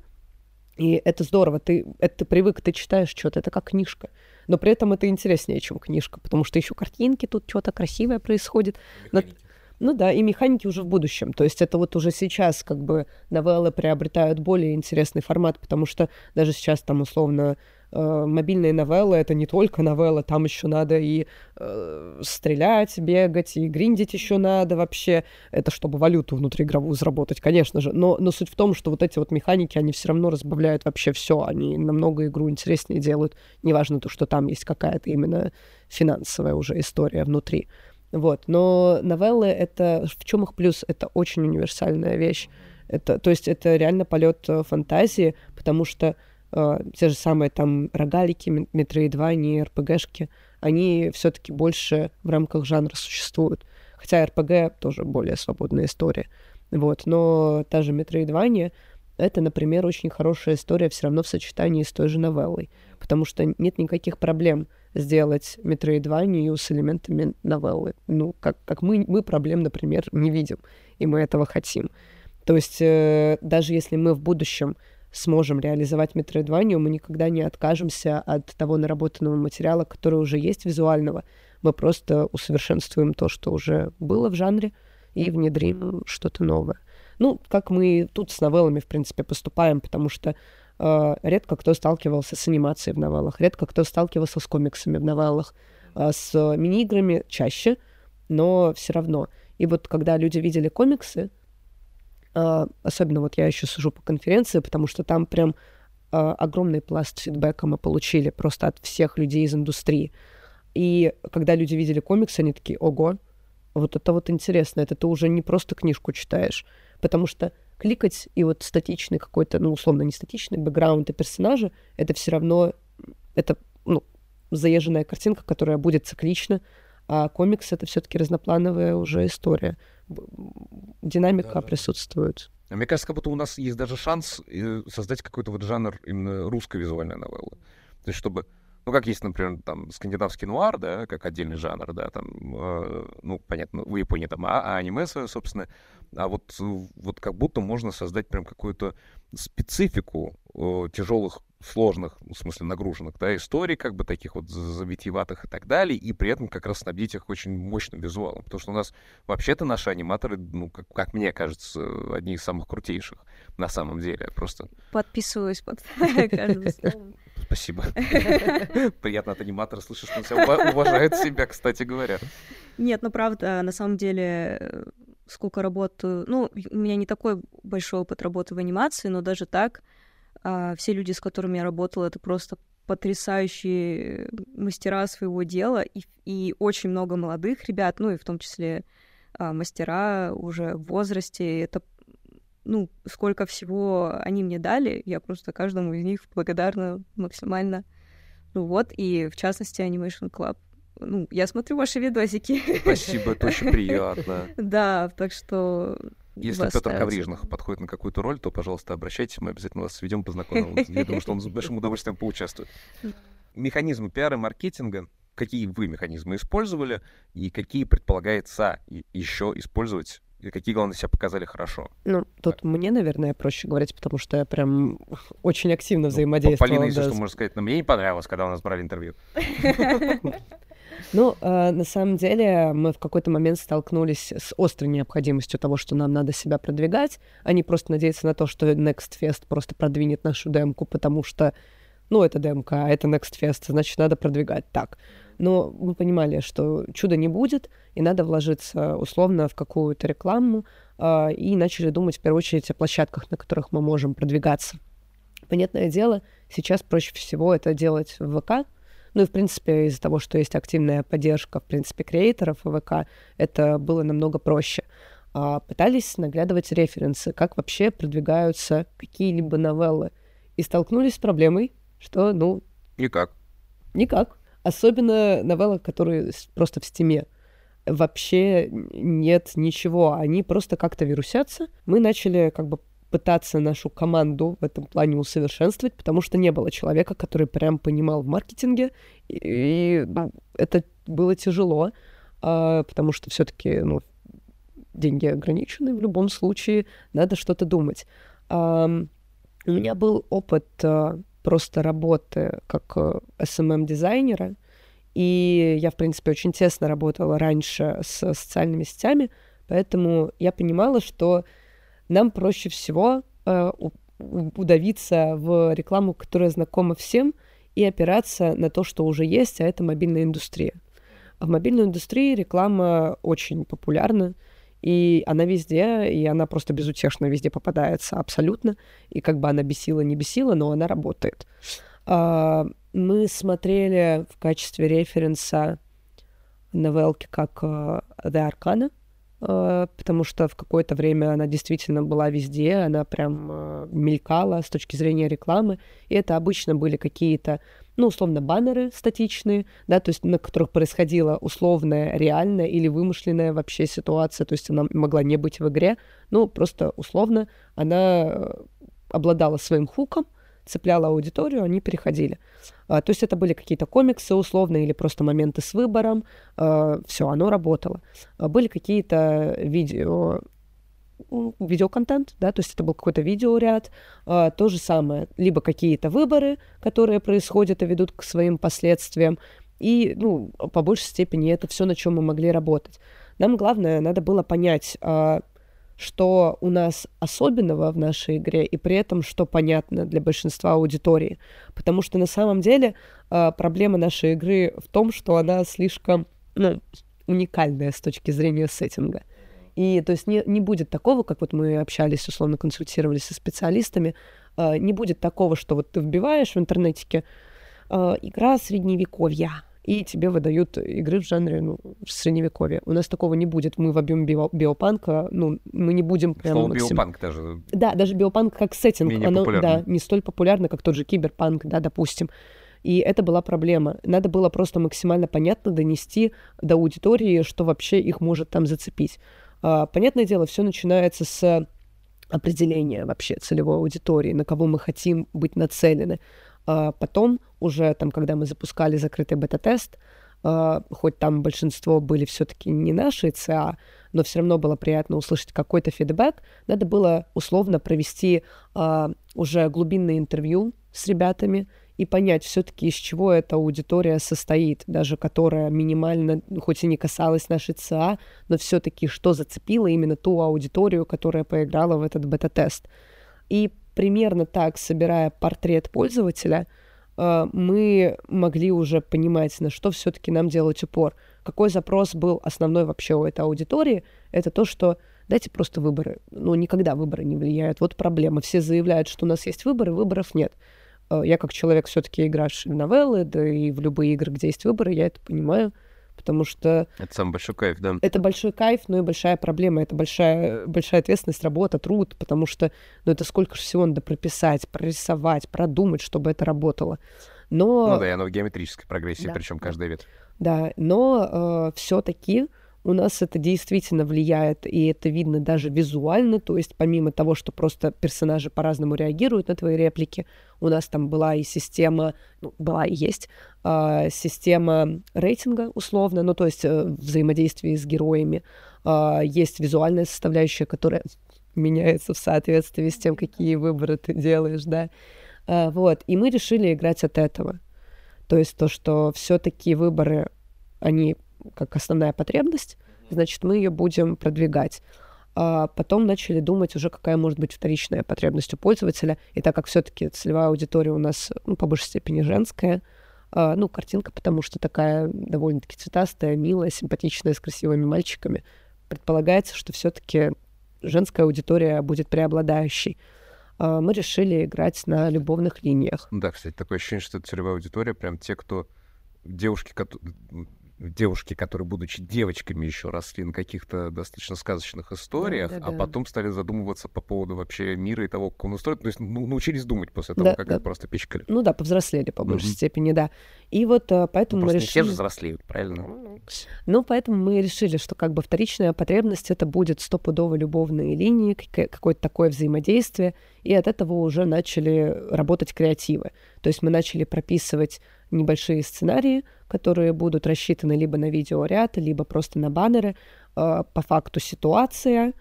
и это здорово. Ты, это ты привык, ты читаешь что-то, это как книжка. Но при этом это интереснее, чем книжка, потому что еще картинки, тут что-то красивое происходит. Механики. Ну да, и механики уже в будущем. То есть это вот уже сейчас как бы новеллы приобретают более интересный формат, потому что даже сейчас там условно э, мобильные новеллы это не только новелла, там еще надо и э, стрелять, бегать, и гриндить еще надо вообще. Это чтобы валюту внутриигровую заработать, конечно же. Но, но суть в том, что вот эти вот механики, они все равно разбавляют вообще все. Они намного игру интереснее делают. Неважно то, что там есть какая-то именно финансовая уже история внутри. Вот. Но новеллы — это... В чем их плюс? Это очень универсальная вещь. Это, то есть это реально полет э, фантазии, потому что э, те же самые там рогалики, метроидвани, РПГшки, они все таки больше в рамках жанра существуют. Хотя РПГ тоже более свободная история. Вот. Но та же метроидвания — это, например, очень хорошая история все равно в сочетании с той же новеллой, потому что нет никаких проблем — сделать метроидванию с элементами новеллы. Ну, как, как мы, мы проблем, например, не видим, и мы этого хотим. То есть э, даже если мы в будущем сможем реализовать метроидванию, мы никогда не откажемся от того наработанного материала, который уже есть визуального. Мы просто усовершенствуем то, что уже было в жанре, и внедрим что-то новое. Ну, как мы тут с новеллами, в принципе, поступаем, потому что э, редко кто сталкивался с анимацией в новеллах, редко кто сталкивался с комиксами в новеллах, э, с мини-играми чаще, но все равно. И вот когда люди видели комиксы, особенно вот я еще сижу по конференции, потому что там прям э, огромный пласт фидбэка мы получили просто от всех людей из индустрии. И когда люди видели комиксы, они такие, ого, вот это вот интересно, это ты уже не просто книжку читаешь, потому что кликать, и вот статичный какой-то, ну, условно, не статичный бэкграунд и персонажа, это все равно, это, ну, заезженная картинка, которая будет циклична, а комикс — это все таки разноплановая уже история. Динамика да, да. присутствует. А мне кажется, как будто у нас есть даже шанс э, создать какой-то вот жанр именно русской визуальной новеллы. То есть чтобы ну, как есть, например, там, скандинавский нуар, да, как отдельный жанр, да, там, э, ну, понятно, в Японии там а, а аниме свое, собственно, а вот, вот как будто можно создать прям какую-то специфику э, тяжелых, сложных, в смысле нагруженных, да, историй, как бы таких вот завитьеватых и так далее, и при этом как раз снабдить их очень мощным визуалом, потому что у нас вообще-то наши аниматоры, ну, как, как мне кажется, одни из самых крутейших на самом деле, просто... Подписываюсь под каждым словом. Спасибо. Приятно от аниматора слышать, что он себя уважает себя, кстати говоря. Нет, ну правда, на самом деле, сколько работаю... Ну, у меня не такой большой опыт работы в анимации, но даже так а, все люди, с которыми я работала, это просто потрясающие мастера своего дела и, и очень много молодых ребят, ну и в том числе а, мастера уже в возрасте. Это ну, сколько всего они мне дали, я просто каждому из них благодарна максимально. Ну вот, и в частности Animation Club. Ну, я смотрю ваши видосики. Спасибо, это очень приятно. Да, так что... Если Петр Коврижных подходит на какую-то роль, то, пожалуйста, обращайтесь, мы обязательно вас сведем, познакомим. Я думаю, что он с большим удовольствием поучаствует. Механизмы пиара и маркетинга какие вы механизмы использовали и какие предполагается еще использовать и какие, главное, себя показали хорошо? Ну, тут а. мне, наверное, проще говорить, потому что я прям очень активно ну, взаимодействовала. Полина, если да, что, можно сказать, но мне не понравилось, когда у нас брали интервью. Ну, э, на самом деле, мы в какой-то момент столкнулись с острой необходимостью того, что нам надо себя продвигать, а не просто надеяться на то, что Next Fest просто продвинет нашу демку, потому что, ну, это демка, а это Next Fest, значит, надо продвигать так. Но мы понимали, что чуда не будет, и надо вложиться условно в какую-то рекламу, э, и начали думать в первую очередь о площадках, на которых мы можем продвигаться. Понятное дело, сейчас проще всего это делать в ВК, ну и, в принципе, из-за того, что есть активная поддержка, в принципе, креаторов ВК, это было намного проще. А, пытались наглядывать референсы, как вообще продвигаются какие-либо новеллы. И столкнулись с проблемой, что, ну... Никак. Никак. Особенно новеллы, которые просто в стиме. Вообще нет ничего. Они просто как-то вирусятся. Мы начали как бы пытаться нашу команду в этом плане усовершенствовать, потому что не было человека, который прям понимал в маркетинге, и, и ну, это было тяжело, а, потому что все-таки ну, деньги ограничены в любом случае, надо что-то думать. А, у меня был опыт а, просто работы как SMM-дизайнера, эм и я, в принципе, очень тесно работала раньше с социальными сетями, поэтому я понимала, что нам проще всего э, удавиться в рекламу, которая знакома всем, и опираться на то, что уже есть, а это мобильная индустрия. В мобильной индустрии реклама очень популярна, и она везде, и она просто безутешно везде попадается абсолютно. И как бы она бесила, не бесила, но она работает. А, мы смотрели в качестве референса новелки как uh, The Arcana, Э, потому что в какое-то время она действительно была везде, она прям э, мелькала с точки зрения рекламы, и это обычно были какие-то, ну, условно, баннеры статичные, да, то есть на которых происходила условная, реальная или вымышленная вообще ситуация, то есть она могла не быть в игре, ну, просто условно она э, обладала своим хуком, цепляла аудиторию, они переходили. А, то есть это были какие-то комиксы условно или просто моменты с выбором. А, все, оно работало. А, были какие-то видео видеоконтент, да, то есть это был какой-то видеоряд, а, то же самое, либо какие-то выборы, которые происходят и ведут к своим последствиям, и, ну, по большей степени это все, на чем мы могли работать. Нам главное, надо было понять, а, что у нас особенного в нашей игре, и при этом что понятно для большинства аудитории. Потому что на самом деле э, проблема нашей игры в том, что она слишком ну, уникальная с точки зрения сеттинга. И то есть не, не будет такого, как вот мы общались, условно консультировались со специалистами, э, не будет такого, что вот ты вбиваешь в интернетике э, игра средневековья, и тебе выдают игры в жанре ну, средневековья. У нас такого не будет. Мы вобьем био биопанка, ну, мы не будем прямо... Слово максим... биопанк даже... Да, даже биопанк как сеттинг, Менее оно, популярно. да, не столь популярно, как тот же киберпанк, да, допустим. И это была проблема. Надо было просто максимально понятно донести до аудитории, что вообще их может там зацепить. А, понятное дело, все начинается с определения вообще целевой аудитории, на кого мы хотим быть нацелены. А потом, уже там, когда мы запускали закрытый бета-тест, Uh, хоть там большинство были все-таки не наши ЦА, но все равно было приятно услышать какой-то фидбэк. Надо было условно провести уже глубинное интервью с ребятами и понять все-таки, из чего эта аудитория состоит, даже которая минимально, хоть и не касалась нашей ЦА, но все-таки что зацепило именно ту аудиторию, которая поиграла в этот бета-тест. И примерно так, собирая портрет пользователя, э, мы могли уже понимать, на что все-таки нам делать упор. Какой запрос был основной вообще у этой аудитории? Это то, что дайте просто выборы. Ну, никогда выборы не влияют. Вот проблема. Все заявляют, что у нас есть выборы, выборов нет. Э, я как человек все-таки играешь в новеллы, да и в любые игры, где есть выборы, я это понимаю потому что... Это самый большой кайф, да. Это большой кайф, но и большая проблема, это большая, большая ответственность, работа, труд, потому что ну, это сколько же всего надо прописать, прорисовать, продумать, чтобы это работало. Но... Ну да, и оно в геометрической прогрессии, да. причем каждая ветвь. Да, но э, все-таки у нас это действительно влияет, и это видно даже визуально, то есть помимо того, что просто персонажи по-разному реагируют на твои реплики, у нас там была и система, ну, была и есть э, система рейтинга условно, ну, то есть э, взаимодействие с героями, э, есть визуальная составляющая, которая меняется в соответствии с тем, какие выборы ты делаешь, да, э, вот, и мы решили играть от этого. То есть то, что все-таки выборы, они как основная потребность, значит, мы ее будем продвигать. А потом начали думать уже, какая может быть вторичная потребность у пользователя. И так как все-таки целевая аудитория у нас, ну, по большей степени женская, а, ну, картинка, потому что такая довольно-таки цветастая, милая, симпатичная, с красивыми мальчиками, предполагается, что все-таки женская аудитория будет преобладающей. А, мы решили играть на любовных линиях. Да, кстати, такое ощущение, что это целевая аудитория, прям те, кто девушки, девушки, которые, будучи девочками, еще росли на каких-то достаточно сказочных историях, да, а да. потом стали задумываться по поводу вообще мира и того, как он устроен. То есть ну, научились думать после того, Да, как да. просто пичкали. Ну да, повзрослели по большей Мгм. степени, да. И вот э, поэтому Ну, мы не все решили... же взрослеют, правильно? Ну, поэтому мы решили, что как бы вторичная потребность это будет стопудово любовные линии, какое-то такое взаимодействие, и от этого уже начали работать креативы. То есть мы начали прописывать небольшие сценарии, которые будут рассчитаны либо на видеоряд, либо просто на баннеры. Э, По факту ситуация,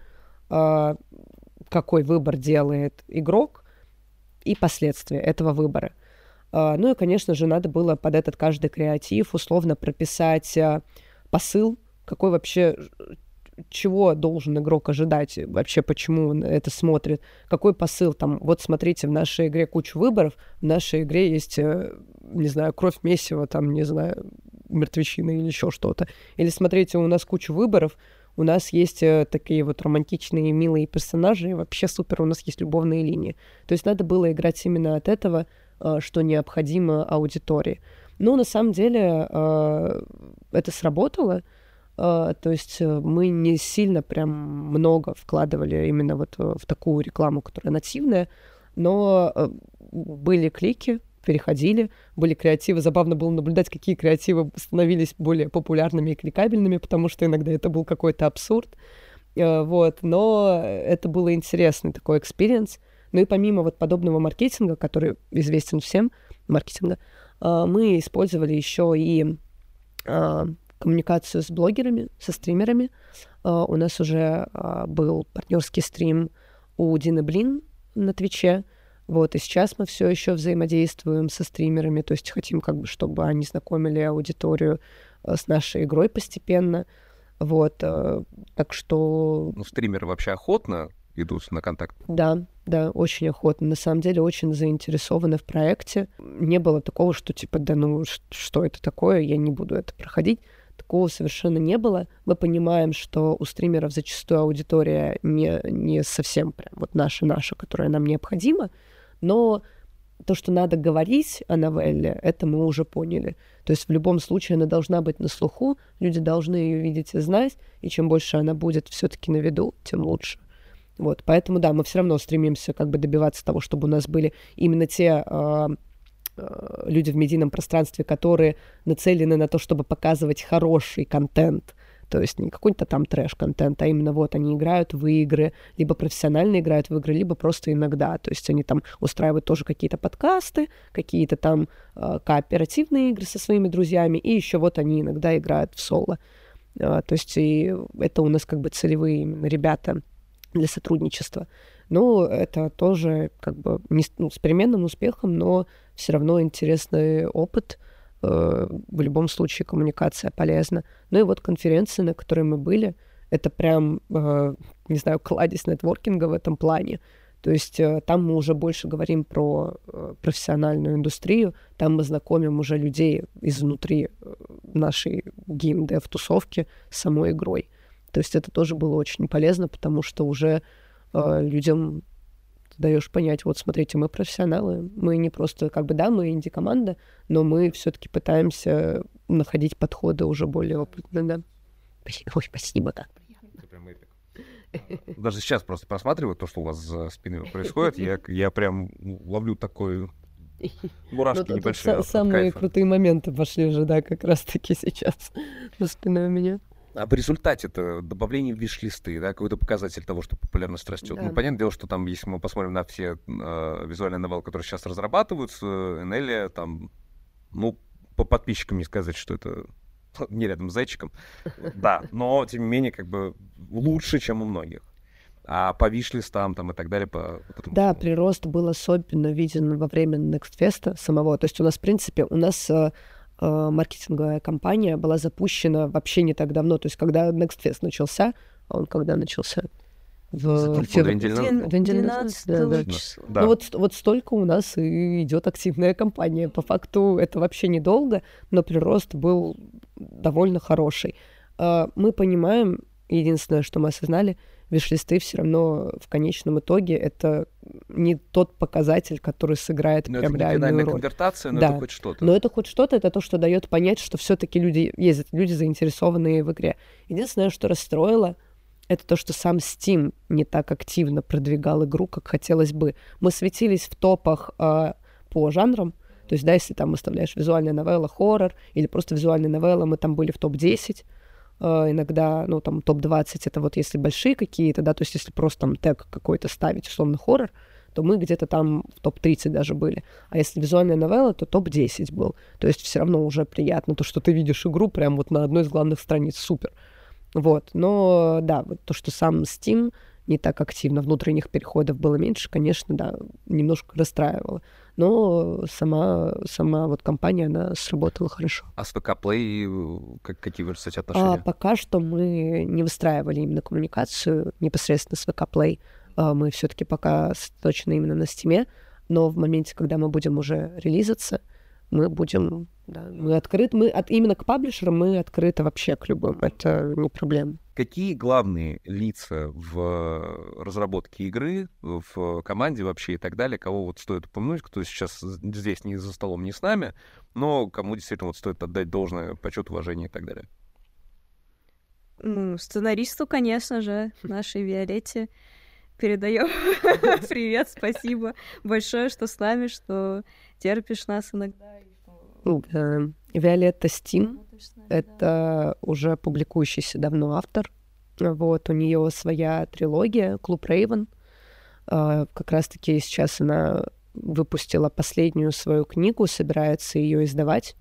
э, какой выбор делает игрок и последствия этого выбора. А, Ну и, конечно же, надо было под этот каждый креатив условно прописать а, посыл, какой вообще, чего должен игрок ожидать, вообще почему он это смотрит, какой посыл там, вот смотрите, в нашей игре куча выборов, в нашей игре есть, э, не знаю, кровь месива, там, не знаю, мертвечина или еще что-то. Или смотрите, у нас куча выборов, у нас есть э, такие вот романтичные, милые персонажи, и вообще супер, у нас есть любовные линии. То есть надо было играть именно от этого, э, что необходимо аудитории. Ну, на самом деле, э, это сработало. Э, То есть э, мы не сильно прям много вкладывали именно вот э, в такую рекламу, которая нативная, но были клики, переходили, были креативы. Забавно было наблюдать, какие креативы становились более популярными и кликабельными, потому что иногда это был какой-то абсурд. Вот, но это было интересный такой experience. Ну и помимо вот подобного маркетинга, который известен всем, маркетинга, мы использовали еще и коммуникацию с блогерами, со стримерами. Э, У нас уже э, был партнерский стрим у Дины Блин на Твиче. Вот, и сейчас мы все еще взаимодействуем со стримерами, то есть хотим, как бы, чтобы они знакомили аудиторию э, с нашей игрой постепенно. Вот, так что Ну, стримеры вообще охотно идут на контакт. да, да, очень охотно. На самом деле очень заинтересованы в проекте. Не было такого, что типа, да ну что это такое, я не буду это проходить. Такого совершенно не было. Мы понимаем, что у стримеров зачастую аудитория не, не совсем прям вот наша-наша, которая нам необходима, но то, что надо говорить о новелле, это мы уже поняли. То есть в любом случае она должна быть на слуху, люди должны ее видеть и знать, и чем больше она будет все-таки на виду, тем лучше. Вот, поэтому, да, мы все равно стремимся как бы добиваться того, чтобы у нас были именно те а, люди в медийном пространстве, которые нацелены на то, чтобы показывать хороший контент, то есть не какой-то там трэш-контент, а именно вот они играют в игры, либо профессионально играют в игры, либо просто иногда. То есть они там устраивают тоже какие-то подкасты, какие-то там а, кооперативные игры со своими друзьями, и еще вот они иногда играют в соло. А, то есть и это у нас как бы целевые именно ребята для сотрудничества. Ну, это тоже как бы не ну, с переменным успехом, но все равно интересный опыт. Э, В любом случае коммуникация полезна. Ну и вот конференции, на которой мы были, это прям, э, не знаю, кладезь нетворкинга в этом плане. То есть э, там мы уже больше говорим про профессиональную индустрию, там мы знакомим уже людей изнутри нашей геймдев-тусовки с самой игрой. То есть это тоже было очень полезно, потому что уже людям ты даешь понять, вот смотрите, мы профессионалы, мы не просто, как бы, да, мы инди-команда, но мы все-таки пытаемся находить подходы уже более опытные, да. Спасибо, ой, спасибо, да. Даже сейчас просто просматриваю то, что у вас за спиной происходит, я, я прям ловлю такой мурашки Ну, небольшие. самые крутые моменты пошли уже, да, как раз-таки сейчас за спиной у меня. А в результате это добавление в виш-листы, да, какой-то показатель того, что популярность растет. Да. Ну, понятное дело, что там, если мы посмотрим на все э, визуальные новеллы, которые сейчас разрабатываются, NL, там, ну, по подписчикам не сказать, что это не рядом с зайчиком. Да, но, тем не менее, как бы лучше, чем у многих. А по виш-листам там и так далее, по Да, прирост был особенно виден во время Next Fest самого. То есть у нас, в принципе, у нас э, маркетинговая кампания была запущена вообще не так давно. То есть когда Next Fest начался, а он когда начался? В Вот фев- две недели назад. Две недели назад, да, да. числа. Да. Ну вот, вот столько у нас и идет активная кампания. По факту это вообще недолго, но прирост был довольно хороший. А, Мы понимаем, единственное, что мы осознали, виш-листы все равно в конечном итоге это не тот показатель, который сыграет но прям это не реальную роль. конвертация, но Да. это хоть что-то. Но это хоть что-то, это то, что дает понять, что все-таки люди есть, люди заинтересованные в игре. Единственное, что расстроило, это то, что сам Steam не так активно продвигал игру, как хотелось бы. Мы светились в топах э, по жанрам, то есть, да, если там выставляешь визуальная новелла, хоррор, или просто визуальная новелла, мы там были в топ-10, э, иногда, ну, там, топ-20, это вот если большие какие-то, да, то есть если просто там тег какой-то ставить, условно, хоррор, то мы где-то там в топ-30 даже были. А если визуальная новелла, то топ-10 был. То есть все равно уже приятно то, что ты видишь игру прям вот на одной из главных страниц. Супер. Вот. Но да, вот то, что сам Steam не так активно, внутренних переходов было меньше, конечно, да, немножко расстраивало. Но сама, сама вот компания, она сработала хорошо. А с ВК Play э, как, какие вы, кстати, А, отношения? пока что мы не выстраивали именно коммуникацию непосредственно с ВК Play. А, мы все-таки пока точно именно на стиме, но в моменте, когда мы будем уже релизаться, мы будем, да, мы открыты, мы от, именно к паблишерам мы открыты вообще к любым, это не проблема. Какие главные лица в разработке игры, в команде вообще и так далее, кого вот стоит упомянуть, кто сейчас здесь не за столом, не с нами, но кому действительно вот стоит отдать должное почет, уважение и так далее? Ну, сценаристу, конечно же, нашей Виолетте передаем привет, спасибо большое, что с нами, что терпишь нас иногда. Ну, э, Виолетта Стим — это уже публикующийся давно автор. Вот, у нее своя трилогия «Клуб Рейвен». А, Как раз-таки сейчас она выпустила последнюю свою книгу, собирается ее издавать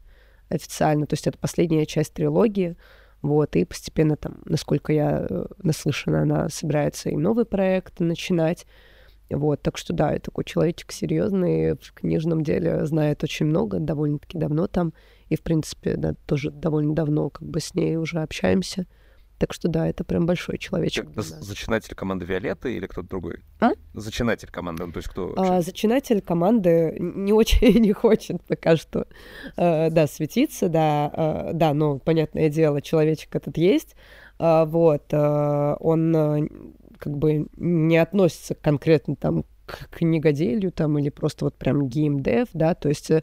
официально. То есть это последняя часть трилогии. Вот, и постепенно там, насколько я э, наслышана, она собирается и новый проект начинать. Вот, так что да, такой человечек серьезный, в книжном деле знает очень много, довольно-таки давно там, и, в принципе, да, тоже довольно давно как бы с ней уже общаемся. Так что да, это прям большой человечек. Нас. Зачинатель команды Виолетты или кто-то другой? А? Зачинатель команды, ну, то есть кто? А, вообще? зачинатель команды не очень не хочет пока что, э, да, светиться, да, э, да, ну, понятное дело, человечек этот есть, А, вот, э, он как бы не относится конкретно там к книгоделью там или просто вот прям геймдев, да, то есть э,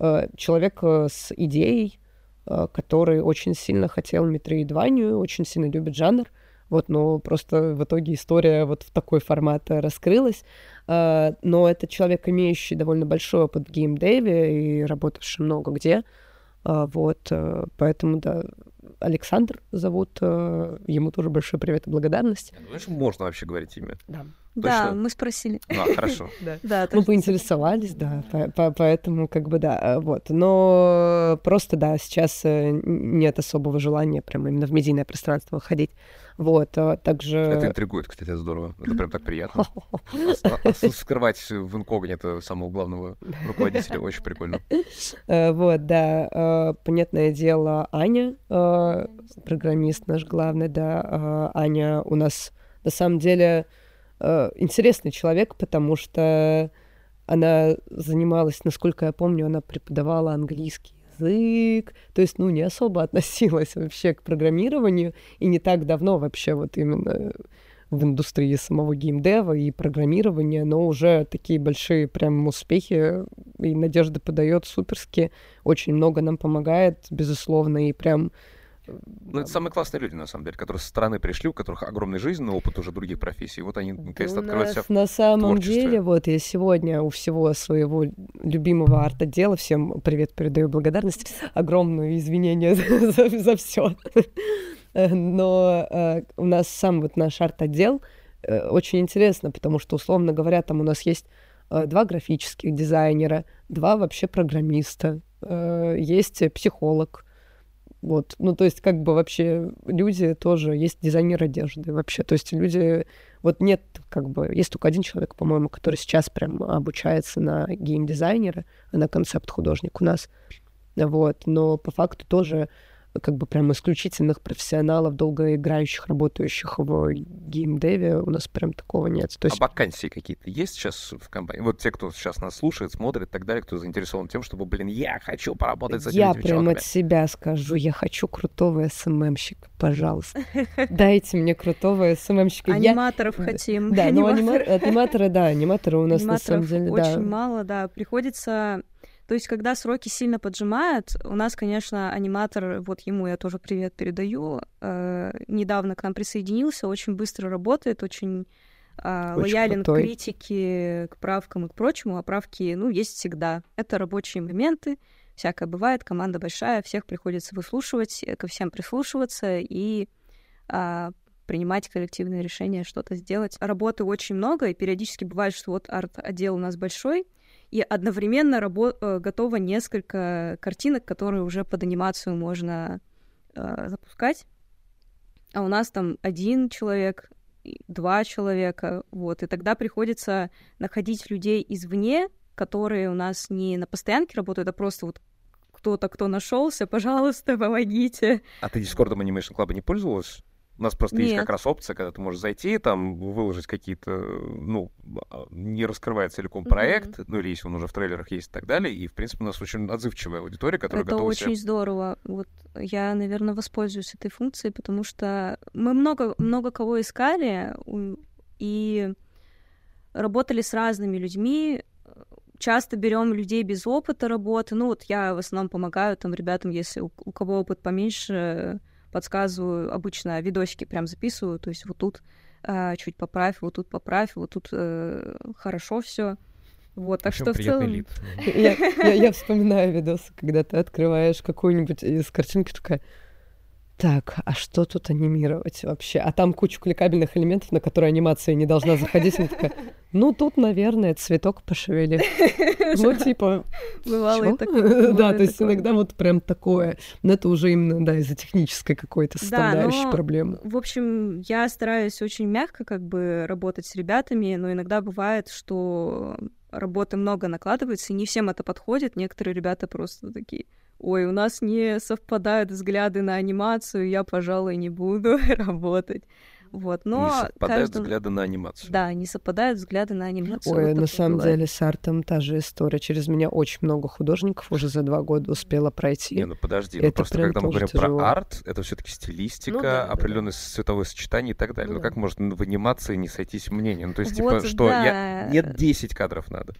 э, человек э, с идеей, э, который очень сильно хотел метроидванию, очень сильно любит жанр, вот, но просто в итоге история вот в такой формат э, раскрылась. А, Но это человек, имеющий довольно большой опыт геймдеве и работавший много где. А, Вот, э, поэтому, да, Александр зовут, э, ему тоже большой привет и благодарность. Ну, Знаешь, можно вообще говорить имя? Да. Да, Точно? мы спросили. А, хорошо. Да, Мы поинтересовались, да, по- по- поэтому как бы да, э, вот. Но просто, да, сейчас э, нет особого желания прям именно в медийное пространство выходить. Вот, а также... Это интригует, кстати, здорово. Это прям так приятно. Скрывать в инкогнито самого главного руководителя очень прикольно. Э, Вот, да, э, понятное дело, Аня, э, программист наш главный, да, Аня у нас на самом деле интересный человек, потому что она занималась, насколько я помню, она преподавала английский язык, то есть, ну, не особо относилась вообще к программированию, и не так давно вообще вот именно в индустрии самого геймдева и программирования, но уже такие большие прям успехи и Надежда подает суперски, очень много нам помогает, безусловно, и прям Ну, это самые классные люди, на самом деле, которые со стороны пришли, у которых огромный жизненный опыт уже других профессий. Вот они наконец-то открывают себя на самом деле, вот я сегодня у всего своего любимого арт-отдела, всем привет, передаю благодарность, огромное извинения за, все. Но э, у нас сам вот наш арт-отдел э, очень интересно, потому что, условно говоря, там у нас есть э, два графических дизайнера, два вообще программиста, э, есть психолог, вот, ну, то есть, как бы вообще люди тоже, есть дизайнер одежды вообще, то есть люди, вот нет, как бы, есть только один человек, по-моему, который сейчас прям обучается на геймдизайнера, а на концепт-художник у нас, вот, но по факту тоже как бы прям исключительных профессионалов, долгоиграющих, работающих в геймдеве. У нас прям такого нет. То есть... А вакансии какие-то есть сейчас в компании? Вот те, кто сейчас нас слушает, смотрит и так далее, кто заинтересован тем, чтобы, блин, я хочу поработать с этими Я прям от себя скажу, я хочу крутого СММщика, пожалуйста. Дайте мне крутого СММщика. Аниматоров хотим. Да, ну аниматоры, да, аниматоры у нас на самом деле, да. очень мало, да. Приходится то есть, когда сроки сильно поджимают, у нас, конечно, аниматор, вот ему я тоже привет передаю, э, недавно к нам присоединился, очень быстро работает, очень, э, очень лоялен крутой. к критике, к правкам и к прочему, а правки, ну, есть всегда. Это рабочие моменты, всякое бывает, команда большая, всех приходится выслушивать, ко всем прислушиваться и э, принимать коллективные решения, что-то сделать. Работы очень много, и периодически бывает, что вот арт-отдел у нас большой, и одновременно рабо- э, готово несколько картинок, которые уже под анимацию можно э, запускать. А у нас там один человек, два человека, вот, и тогда приходится находить людей извне, которые у нас не на постоянке работают, а просто вот кто-то, кто нашелся, пожалуйста, помогите. А ты Дискордом Animation Club не пользовалась? У нас просто Нет. есть как раз опция, когда ты можешь зайти, там, выложить какие-то, ну, а, не раскрывая целиком проект, mm-hmm. ну, или если он уже в трейлерах есть и так далее, и, в принципе, у нас очень отзывчивая аудитория, которая Это готова очень себе... здорово. Вот я, наверное, воспользуюсь этой функцией, потому что мы много, много кого искали, и работали с разными людьми, часто берем людей без опыта работы. Ну, вот я в основном помогаю там ребятам, если у, у кого опыт поменьше, подсказываю, обычно видосики прям записываю, то есть вот тут э, чуть поправь, вот тут поправь, вот тут э, хорошо все. Вот, так что в целом... Я, я, я вспоминаю видосы, когда ты открываешь какую-нибудь из картинки, такая, так, а что тут анимировать вообще? А там куча кликабельных элементов, на которые анимация не должна заходить. Она такая, ну, тут, наверное, цветок пошевели. Ну, типа... Бывало и такое. Да, то есть иногда вот прям такое. Но это уже именно, да, из-за технической какой-то составляющей проблемы. В общем, я стараюсь очень мягко как бы работать с ребятами, но иногда бывает, что работы много накладывается, и не всем это подходит. Некоторые ребята просто такие, ой, у нас не совпадают взгляды на анимацию, я, пожалуй, не буду работать. Вот, но не совпадают каждому... взгляды на анимацию. Да, не совпадают взгляды на анимацию. Ой, вот на самом бывает. деле с артом та же история. Через меня очень много художников уже за два года успела пройти. Не, ну подожди, ну это ну просто когда мы говорим тяжело. про арт, это все-таки стилистика, ну, да, определенное да, да. цветовое сочетание и так далее. Ну, ну как может в анимации не сойтись мнение? Ну то есть вот, типа что да. я... нет 10 кадров надо.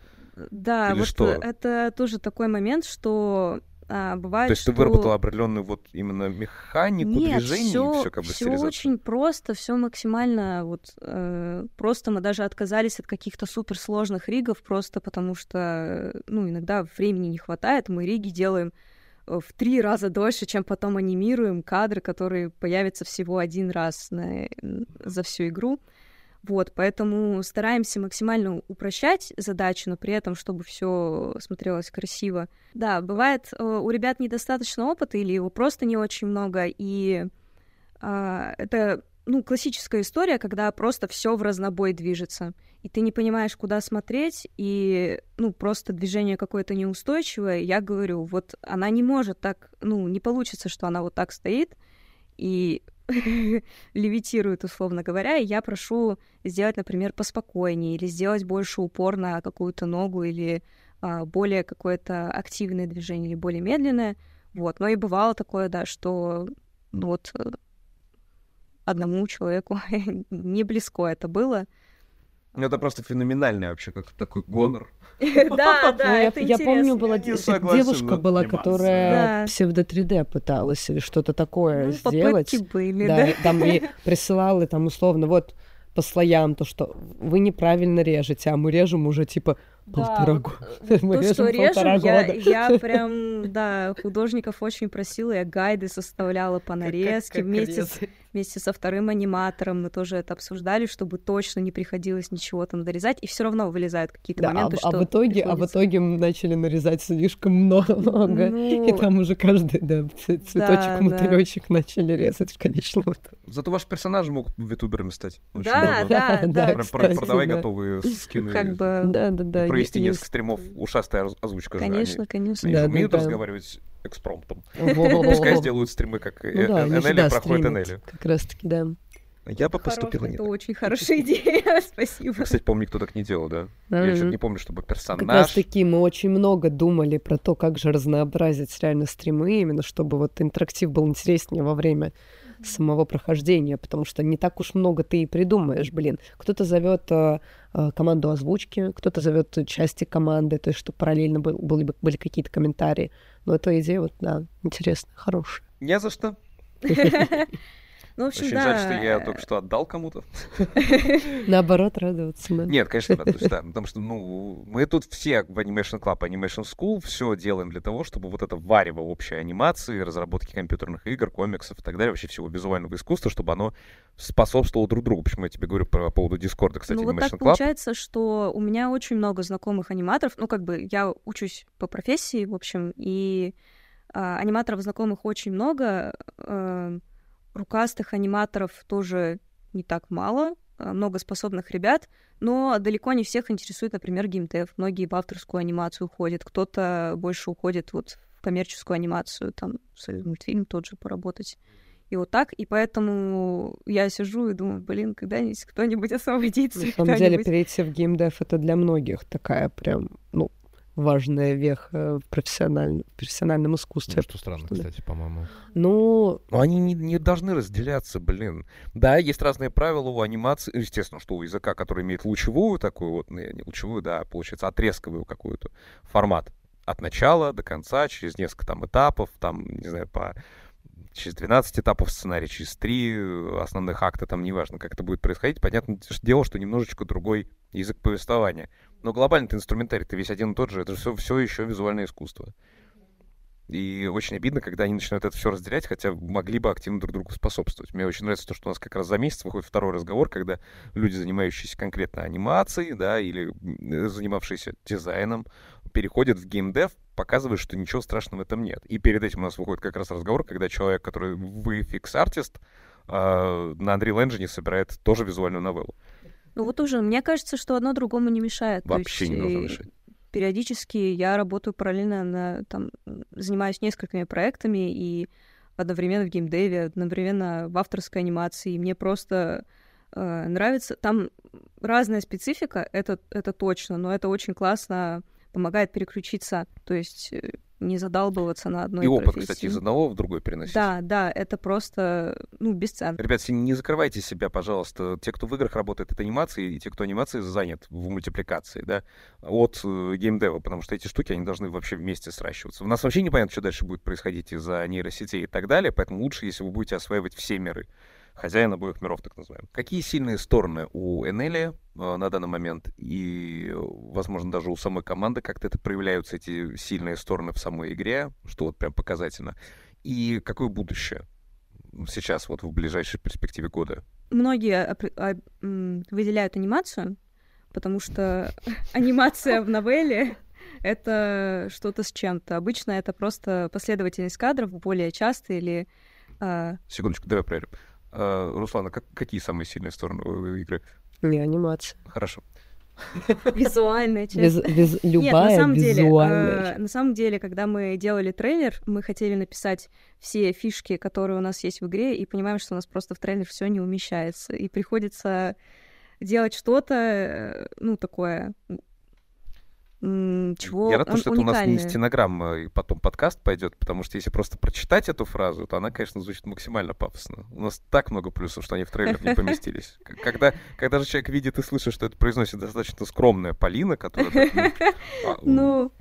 Да, Или вот что? это тоже такой момент, что а, бывает, То есть что... ты выработала определенную вот именно механику Нет, движений всё, и все как бы все очень просто, все максимально вот э, просто мы даже отказались от каких-то суперсложных ригов просто потому что ну иногда времени не хватает, мы риги делаем э, в три раза дольше, чем потом анимируем кадры, которые появятся всего один раз на, за всю игру. Вот, поэтому стараемся максимально упрощать задачи, но при этом, чтобы все смотрелось красиво. Да, бывает, э, у ребят недостаточно опыта или его просто не очень много, и а, это ну, классическая история, когда просто все в разнобой движется, и ты не понимаешь, куда смотреть, и, ну, просто движение какое-то неустойчивое. Я говорю, вот она не может так, ну, не получится, что она вот так стоит, и левитирует, условно говоря, и я прошу сделать, например, поспокойнее или сделать больше упор на какую-то ногу или а, более какое-то активное движение или более медленное. Вот. Но и бывало такое, да, что ну, вот э, одному человеку не близко это было. Ну, это просто феноменальный вообще, как такой гонор. Да, да, это Я помню, была девушка была, которая псевдо 3D пыталась или что-то такое ну, сделать. были, да. Там и присылала, там условно, вот по слоям, то, что вы неправильно режете, а мы режем уже типа полтора года. Э, мы то, что режем, я, я прям, да, художников очень просила, я гайды составляла по нарезке вместе с, вместе со вторым аниматором, мы тоже это обсуждали, чтобы точно не приходилось ничего там нарезать, и все равно вылезают какие-то да, моменты, а, а что а в итоге, приходится... а в итоге мы начали нарезать слишком много, ну... и там уже каждый, да, цветочек, да, мотылечек да. начали резать в конечном итоге. Зато ваши персонажи могут витуберами стать. да, да, да, Продавай готовые скины. Как бы... Да, да, да провести есть... несколько стримов ушастая озвучка Конечно, же. конечно. Они да, умеют да, разговаривать экспромтом. Во-во-во. Пускай сделают стримы, как Ну да, они же, Энели да, проходит. Энели. Как раз таки, да. Я бы Хорош, поступила не Это очень хорошая идея, спасибо. Я, Кстати, помню, никто так не делал, да? Я что-то не помню, чтобы Как раз персонаж... таки мы очень много думали про то, как же разнообразить реально стримы, именно чтобы вот интерактив был интереснее во время самого прохождения, потому что не так уж много ты и придумаешь, блин. Кто-то зовет э, э, команду озвучки, кто-то зовет части команды, то есть чтобы параллельно был- были, бы- были какие-то комментарии. Но эта идея вот, да, интересная, хорошая. Не за что. Ну, в общем, Очень да. жаль, что я только что отдал кому-то. Наоборот, радоваться, да. Нет, конечно, радуюсь, да. Потому что, ну, мы тут все в Animation Club, Animation School все делаем для того, чтобы вот это варево общей анимации, разработки компьютерных игр, комиксов и так далее, вообще всего визуального искусства, чтобы оно способствовало друг другу. Почему я тебе говорю по поводу Дискорда, кстати, ну, вот Animation так Club. получается, что у меня очень много знакомых аниматоров. Ну, как бы я учусь по профессии, в общем, и а, аниматоров знакомых очень много. э, рукастых аниматоров тоже не так мало. а, много способных ребят, но далеко не всех интересует, например, геймдев. Многие в авторскую анимацию уходят, кто-то больше уходит вот в коммерческую анимацию, там, мультфильм тот же поработать. И вот так, и поэтому я сижу и думаю, блин, когда-нибудь кто-нибудь освободится. На самом деле, перейти в геймдев это для многих такая прям, ну, важная веха в профессиональном, в профессиональном искусстве. Ну, что странно, Что кстати, по-моему. Ну, Но они не, не должны разделяться, блин. Да, есть разные правила у анимации, естественно, что у языка, который имеет лучевую такую вот, не, не лучевую, да, получается, отрезковую какую-то формат. От начала до конца, через несколько там этапов, там, не знаю, по через 12 этапов сценария, через 3 основных акта, там неважно, как это будет происходить. Понятное дело, что немножечко другой язык повествования. Но глобальный инструментарий-то весь один и тот же. Это же все, еще визуальное искусство. И очень обидно, когда они начинают это все разделять, хотя могли бы активно друг другу способствовать. Мне очень нравится то, что у нас как раз за месяц выходит второй разговор, когда люди, занимающиеся конкретно анимацией, да, или занимавшиеся дизайном, переходят в геймдев, показывают, что ничего страшного в этом нет. И перед этим у нас выходит как раз разговор, когда человек, который VFX-артист, а, на Unreal Engine собирает тоже визуальную новеллу. Ну вот уже, мне кажется, что одно другому не мешает. Вообще есть, не должно э, мешать. Периодически я работаю параллельно на, там, занимаюсь несколькими проектами и одновременно в геймдеве, одновременно в авторской анимации. И мне просто э, нравится. Там разная специфика, это, это точно, но это очень классно помогает переключиться, то есть э, не задалбываться на одной И опыт, профессии. кстати, из одного в другой переносить. Да, да, это просто, ну, бесценно. Ребят, не закрывайте себя, пожалуйста. Те, кто в играх работает от анимации, и те, кто анимацией занят в мультипликации, да, от э, геймдева, потому что эти штуки, они должны вообще вместе сращиваться. У нас вообще непонятно, что дальше будет происходить из-за нейросетей и так далее, поэтому лучше, если вы будете осваивать все миры. Хозяин обоих миров, так называемый. Какие сильные стороны у Энели э, на данный момент и, возможно, даже у самой команды как-то это проявляются, эти сильные стороны в самой игре, что вот прям показательно. И какое будущее сейчас, вот в ближайшей перспективе года? многие а, выделяют анимацию, потому что анимация в новелле — это что-то с чем-то. Обычно это просто последовательность кадров, более часто или... а, Секундочку, давай проверим. Э, Руслан, а как, какие самые сильные стороны у игры? не анимация. Хорошо. визуальная часть. Виз- виз- Нет, любая на самом деле, визуальная э, часть. на самом деле, когда мы делали трейлер, мы хотели написать все фишки, которые у нас есть в игре, и понимаем, что у нас просто в трейлер все не умещается, и приходится делать что-то, э, ну такое, чего Я рад, он- что это у нас не стенограмма и потом подкаст пойдет, потому что если просто прочитать эту фразу, то она, конечно, звучит максимально пафосно. У нас так много плюсов, что они в трейлер не поместились. Когда, когда же человек видит и слышит, что это произносит достаточно скромная Полина, которая так, ну, а, Ну,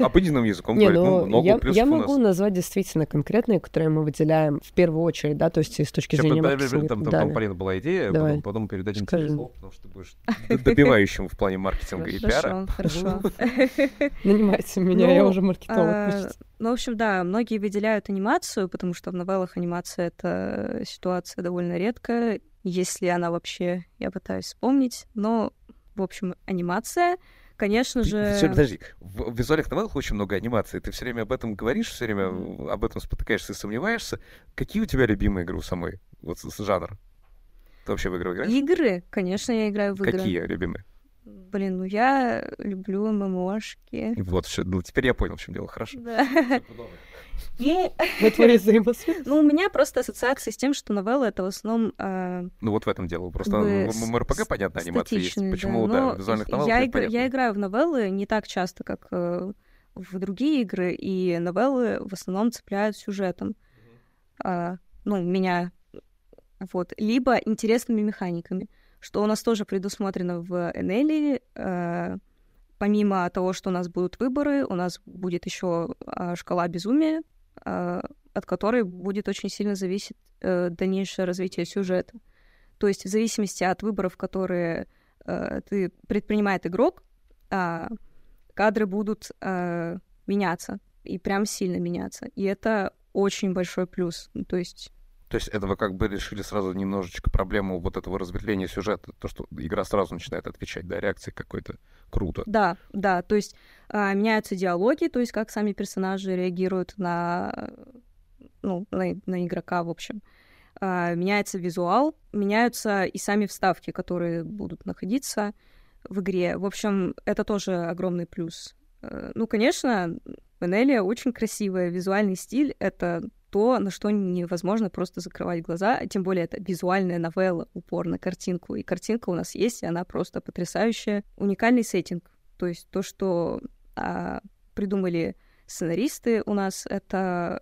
обыденным языком Не, говорит, ну, ну, много я, плюсов я у могу нас. назвать действительно конкретные, которые мы выделяем в первую очередь, да, то есть с точки зрения маркетинга. там. Полина, была идея, Давай. потом, потом передадим тебе слово, потому что ты будешь добивающим в плане маркетинга и пиара. хорошо, хорошо. Нанимайте меня, я Ну, уже маркетолог. А. Ну, в общем, да, многие выделяют анимацию, потому что в новеллах анимация — это ситуация довольно редкая, если она вообще, я пытаюсь вспомнить. Но, в общем, анимация, конечно же... подожди, в, визуальных новеллах очень много анимации. Ты все время об этом говоришь, все время об этом спотыкаешься и сомневаешься. Какие у тебя любимые игры у самой? Вот с, с жанр. Ты вообще в игры играешь? Игры, конечно, я играю в игры. Какие любимые? Блин, ну я люблю ММОшки. Вот, все, ну теперь я понял, в чем дело, хорошо. Да. Твои взаимосвязи. ну, у меня просто ассоциация с тем, что новелла — это в основном а, Ну вот в этом дело. Просто ММРПГ, понятно, анимация есть. Почему, да. да, Но визуальных новеллах я, играю в новеллы не так часто, как э, в другие игры, и новеллы в основном цепляют сюжетом. А, ну, меня. Вот. Либо интересными механиками, что у нас тоже предусмотрено в Энели. э, помимо того, что у нас будут выборы, у нас будет еще а, шкала безумия, а, от которой будет очень сильно зависеть э, дальнейшее развитие сюжета. То есть в зависимости от выборов, которые э, ты предпринимает игрок, а, кадры будут э, меняться и прям сильно меняться. И это очень большой плюс. Ну, То есть То есть это вы как бы решили сразу немножечко проблему вот этого разветвления сюжета, то, что игра сразу начинает отвечать, да, реакции какой-то. Круто. Да, да, то есть а, меняются диалоги, то есть как сами персонажи реагируют на, ну, на, на игрока, в общем. А, меняется визуал, меняются и сами вставки, которые будут находиться в игре. В общем, это тоже огромный плюс. Э, Ну, конечно, Венелия очень красивая, визуальный стиль — это то, на что невозможно просто закрывать глаза, а тем более это визуальная новелла, упор на картинку. И картинка у нас есть, и она просто потрясающая. Уникальный сеттинг. То есть то, что а, придумали сценаристы у нас, это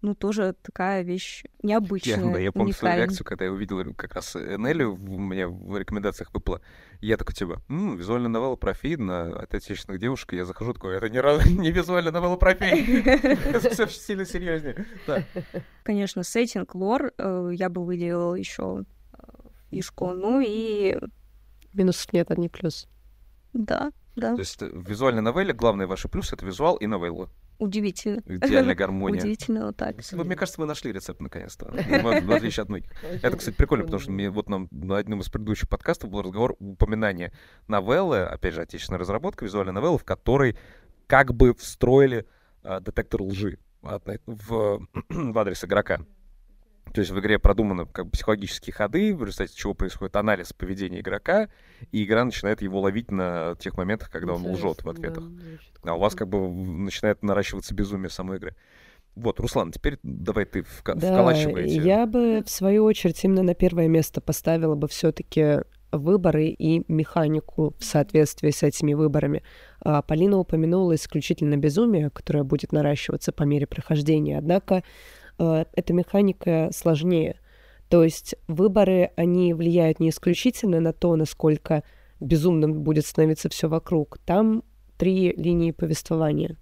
ну, тоже такая вещь необычная, Я, да, я помню свою реакцию, когда я увидел как раз Нелли, у меня в рекомендациях выпало. Я такой, типа, «М, визуальная новелла про Фейдна от отечественных девушек. Я захожу такой, это не, раз- не визуальная новелла про Фейд. Это все сильно серьезнее. Конечно, сеттинг, лор э, я бы выделила еще фишку. Ну и Минусов нет, одни плюс. да, да, То есть э, в визуальной новелле главный ваш плюс — это визуал и новелла. Удивительно. Идеальная гармония. Удивительно вот так. Вот, мне кажется, вы нашли рецепт наконец-то. В в отличие от многих. Это, кстати, прикольно, потому что мне вот нам на одном из предыдущих подкастов был разговор, упоминание новеллы, опять же, отечественная разработка, визуальной новеллы, в которой как бы встроили а, детектор лжи в, в адрес игрока. То есть в игре продуманы как бы психологические ходы, в результате чего происходит анализ поведения игрока, и игра начинает его ловить на тех моментах, когда он лжет в ответах. А у вас как бы начинает наращиваться безумие самой игры. Вот, Руслан, теперь давай ты вка- Да, вколачивай эти- я бы в свою очередь именно на первое место поставила бы все-таки выборы и механику в соответствии с этими выборами. А, Полина упомянула исключительно безумие, которое будет наращиваться по мере прохождения. Однако э, эта механика сложнее. То есть выборы, они влияют не исключительно на то, насколько безумным будет становиться все вокруг. Там три линии повествования.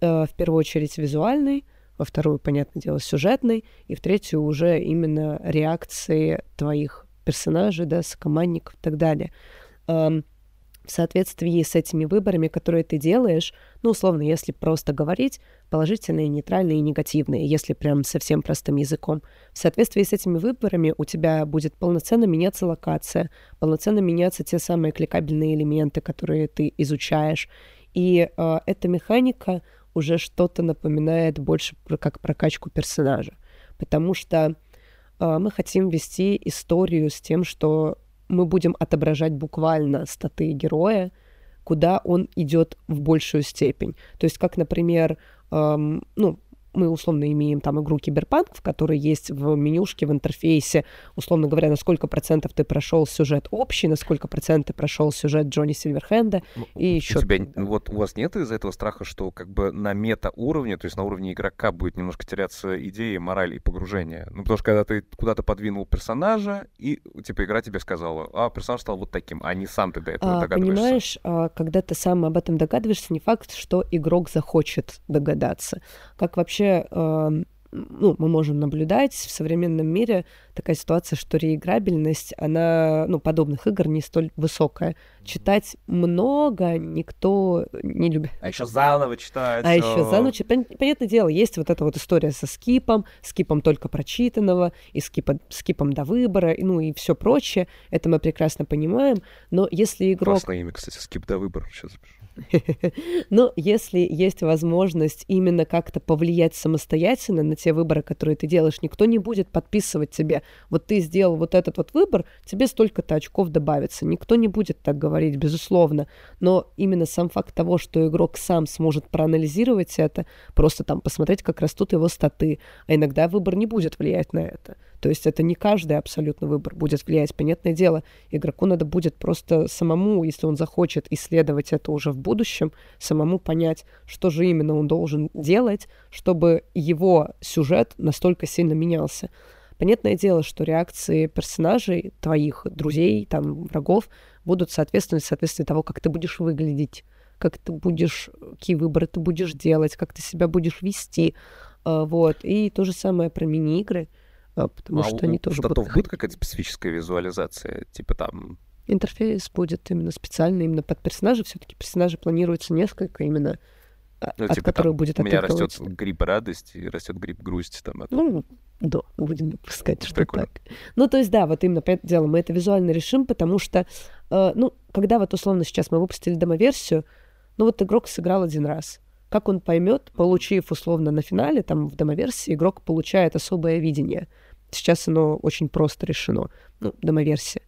Э, В первую очередь визуальный, во вторую, понятное дело, сюжетный, и в третью уже именно реакции твоих персонажей, да, сокомандников и так далее. Эм, В соответствии с этими выборами, которые ты делаешь, ну, условно, если просто говорить, положительные, нейтральные и негативные, если прям совсем простым языком. В соответствии с этими выборами у тебя будет полноценно меняться локация, полноценно меняться те самые кликабельные элементы, которые ты изучаешь. И э, эта механика уже что-то напоминает больше про, как прокачку персонажа. Потому что э, мы хотим вести историю с тем, что мы будем отображать буквально статы героя, куда он идет в большую степень. То есть, как, например, эм, ну, мы условно имеем там игру Киберпанк, в которой есть в менюшке, в интерфейсе, условно говоря, на сколько процентов ты прошел сюжет общий, на сколько процентов ты прошел сюжет Джонни Сильверхенда, Ну, и у еще тебя, вот у вас нет из-за этого страха, что как бы на мета-уровне, то есть на уровне игрока будет немножко теряться идея, мораль и погружение? Ну, потому что когда ты куда-то подвинул персонажа, и типа игра тебе сказала, а персонаж стал вот таким, а не сам ты до этого А, догадываешься. понимаешь, а, когда ты сам об этом догадываешься, не факт, что игрок захочет догадаться. Как вообще, эм, ну, мы можем наблюдать в современном мире такая ситуация, что реиграбельность, она, ну, подобных игр не столь высокая. Читать много никто не любит. А еще заново читать. А еще о, за ночь, пон- понятное дело, есть вот эта вот история со скипом, скипом только прочитанного, и скипа, скипом до выбора, и, ну и все прочее. Это мы прекрасно понимаем. Но если игрок Классное имя, кстати, скип до выбора. Сейчас запишу. Но если есть возможность именно как-то повлиять самостоятельно на те выборы, которые ты делаешь, никто не будет подписывать тебе, вот ты сделал вот этот вот выбор, тебе столько-то очков добавится. Никто не будет так говорить, безусловно. Но именно сам факт того, что игрок сам сможет проанализировать это, просто там посмотреть, как растут его статы, а иногда выбор не будет влиять на это. То есть это не каждый абсолютно выбор будет влиять. Понятное дело, игроку надо будет просто самому, если он захочет исследовать это уже в будущем, самому понять, что же именно он должен делать, чтобы его сюжет настолько сильно менялся. Понятное дело, что реакции персонажей, твоих друзей, там, врагов, будут соответствовать соответствии того, как ты будешь выглядеть, как ты будешь, какие выборы ты будешь делать, как ты себя будешь вести. А, вот. И то же самое про мини-игры — потому а что они тоже будут... будет какая-то специфическая визуализация? Типа там... Интерфейс будет именно специальный, именно под персонажа. Все-таки персонажи планируется несколько именно а, ну, от типа, которых там, будет У меня растет гриб радости и растет гриб грусти. Там, это... Ну, да, будем допускать, что Прикольно. так. Ну, то есть, да, вот именно по этому делу мы это визуально решим, потому что, э, ну, когда вот условно сейчас мы выпустили демоверсию, ну, вот игрок сыграл один раз. Как он поймет, получив условно на финале, там в демоверсии игрок получает особое видение — Сейчас оно очень просто решено, ну, демоверсия.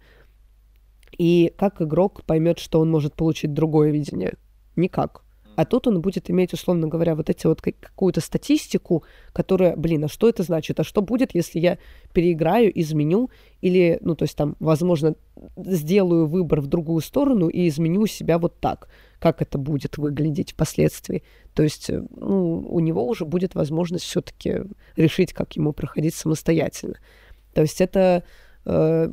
И как игрок поймет, что он может получить другое видение? Никак. А тут он будет иметь, условно говоря, вот эти вот какую-то статистику, которая, блин, а что это значит? А что будет, если я переиграю, изменю или, ну, то есть там, возможно, сделаю выбор в другую сторону и изменю себя вот так? Как это будет выглядеть впоследствии? То есть, э, ну, у него уже будет возможность все-таки решить, как ему проходить самостоятельно. То есть это э,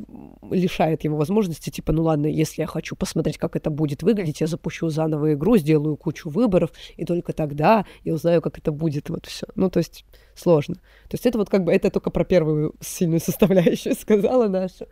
лишает его возможности, типа, ну ладно, если я хочу посмотреть, как это будет выглядеть, я запущу заново игру, сделаю кучу выборов, и только тогда я узнаю, как это будет, вот все. Ну, то есть сложно. То есть это вот как бы, это только про первую сильную составляющую сказала наша.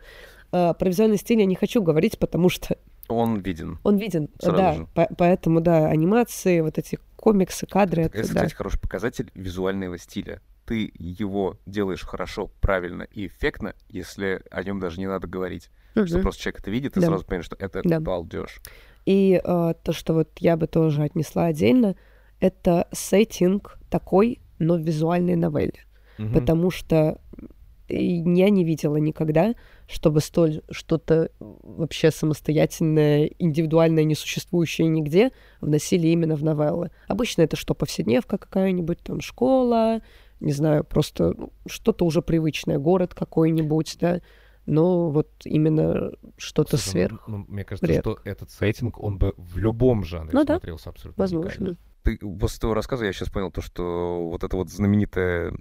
А, про визуальный стиль я не хочу говорить, потому что... Он виден. Он виден, Сразу да. Же. По поэтому, да, анимации, вот эти комиксы, кадры. Это, это кстати, да. хороший показатель визуального стиля ты его делаешь хорошо, правильно и эффектно, если о нем даже не надо говорить. Угу. Что просто человек это видит, и да. сразу понимаешь, что это да. балдеж. И э, то, что вот я бы тоже отнесла отдельно, это сеттинг такой, но визуальной новелле. Угу. Потому что я не видела никогда, чтобы столь что-то вообще самостоятельное, индивидуальное, несуществующее нигде вносили именно в новеллы. Обычно это что, повседневка какая-нибудь, там, школа, не знаю, просто ну, что-то уже привычное, город какой-нибудь, да, но вот именно что-то Слушай, сверх. Ну, ну, мне кажется, редко. что этот сеттинг, он бы в любом жанре ну, смотрелся да, абсолютно возможно. Уникально. Ты, после твоего рассказа я сейчас понял то, что вот эта вот знаменитая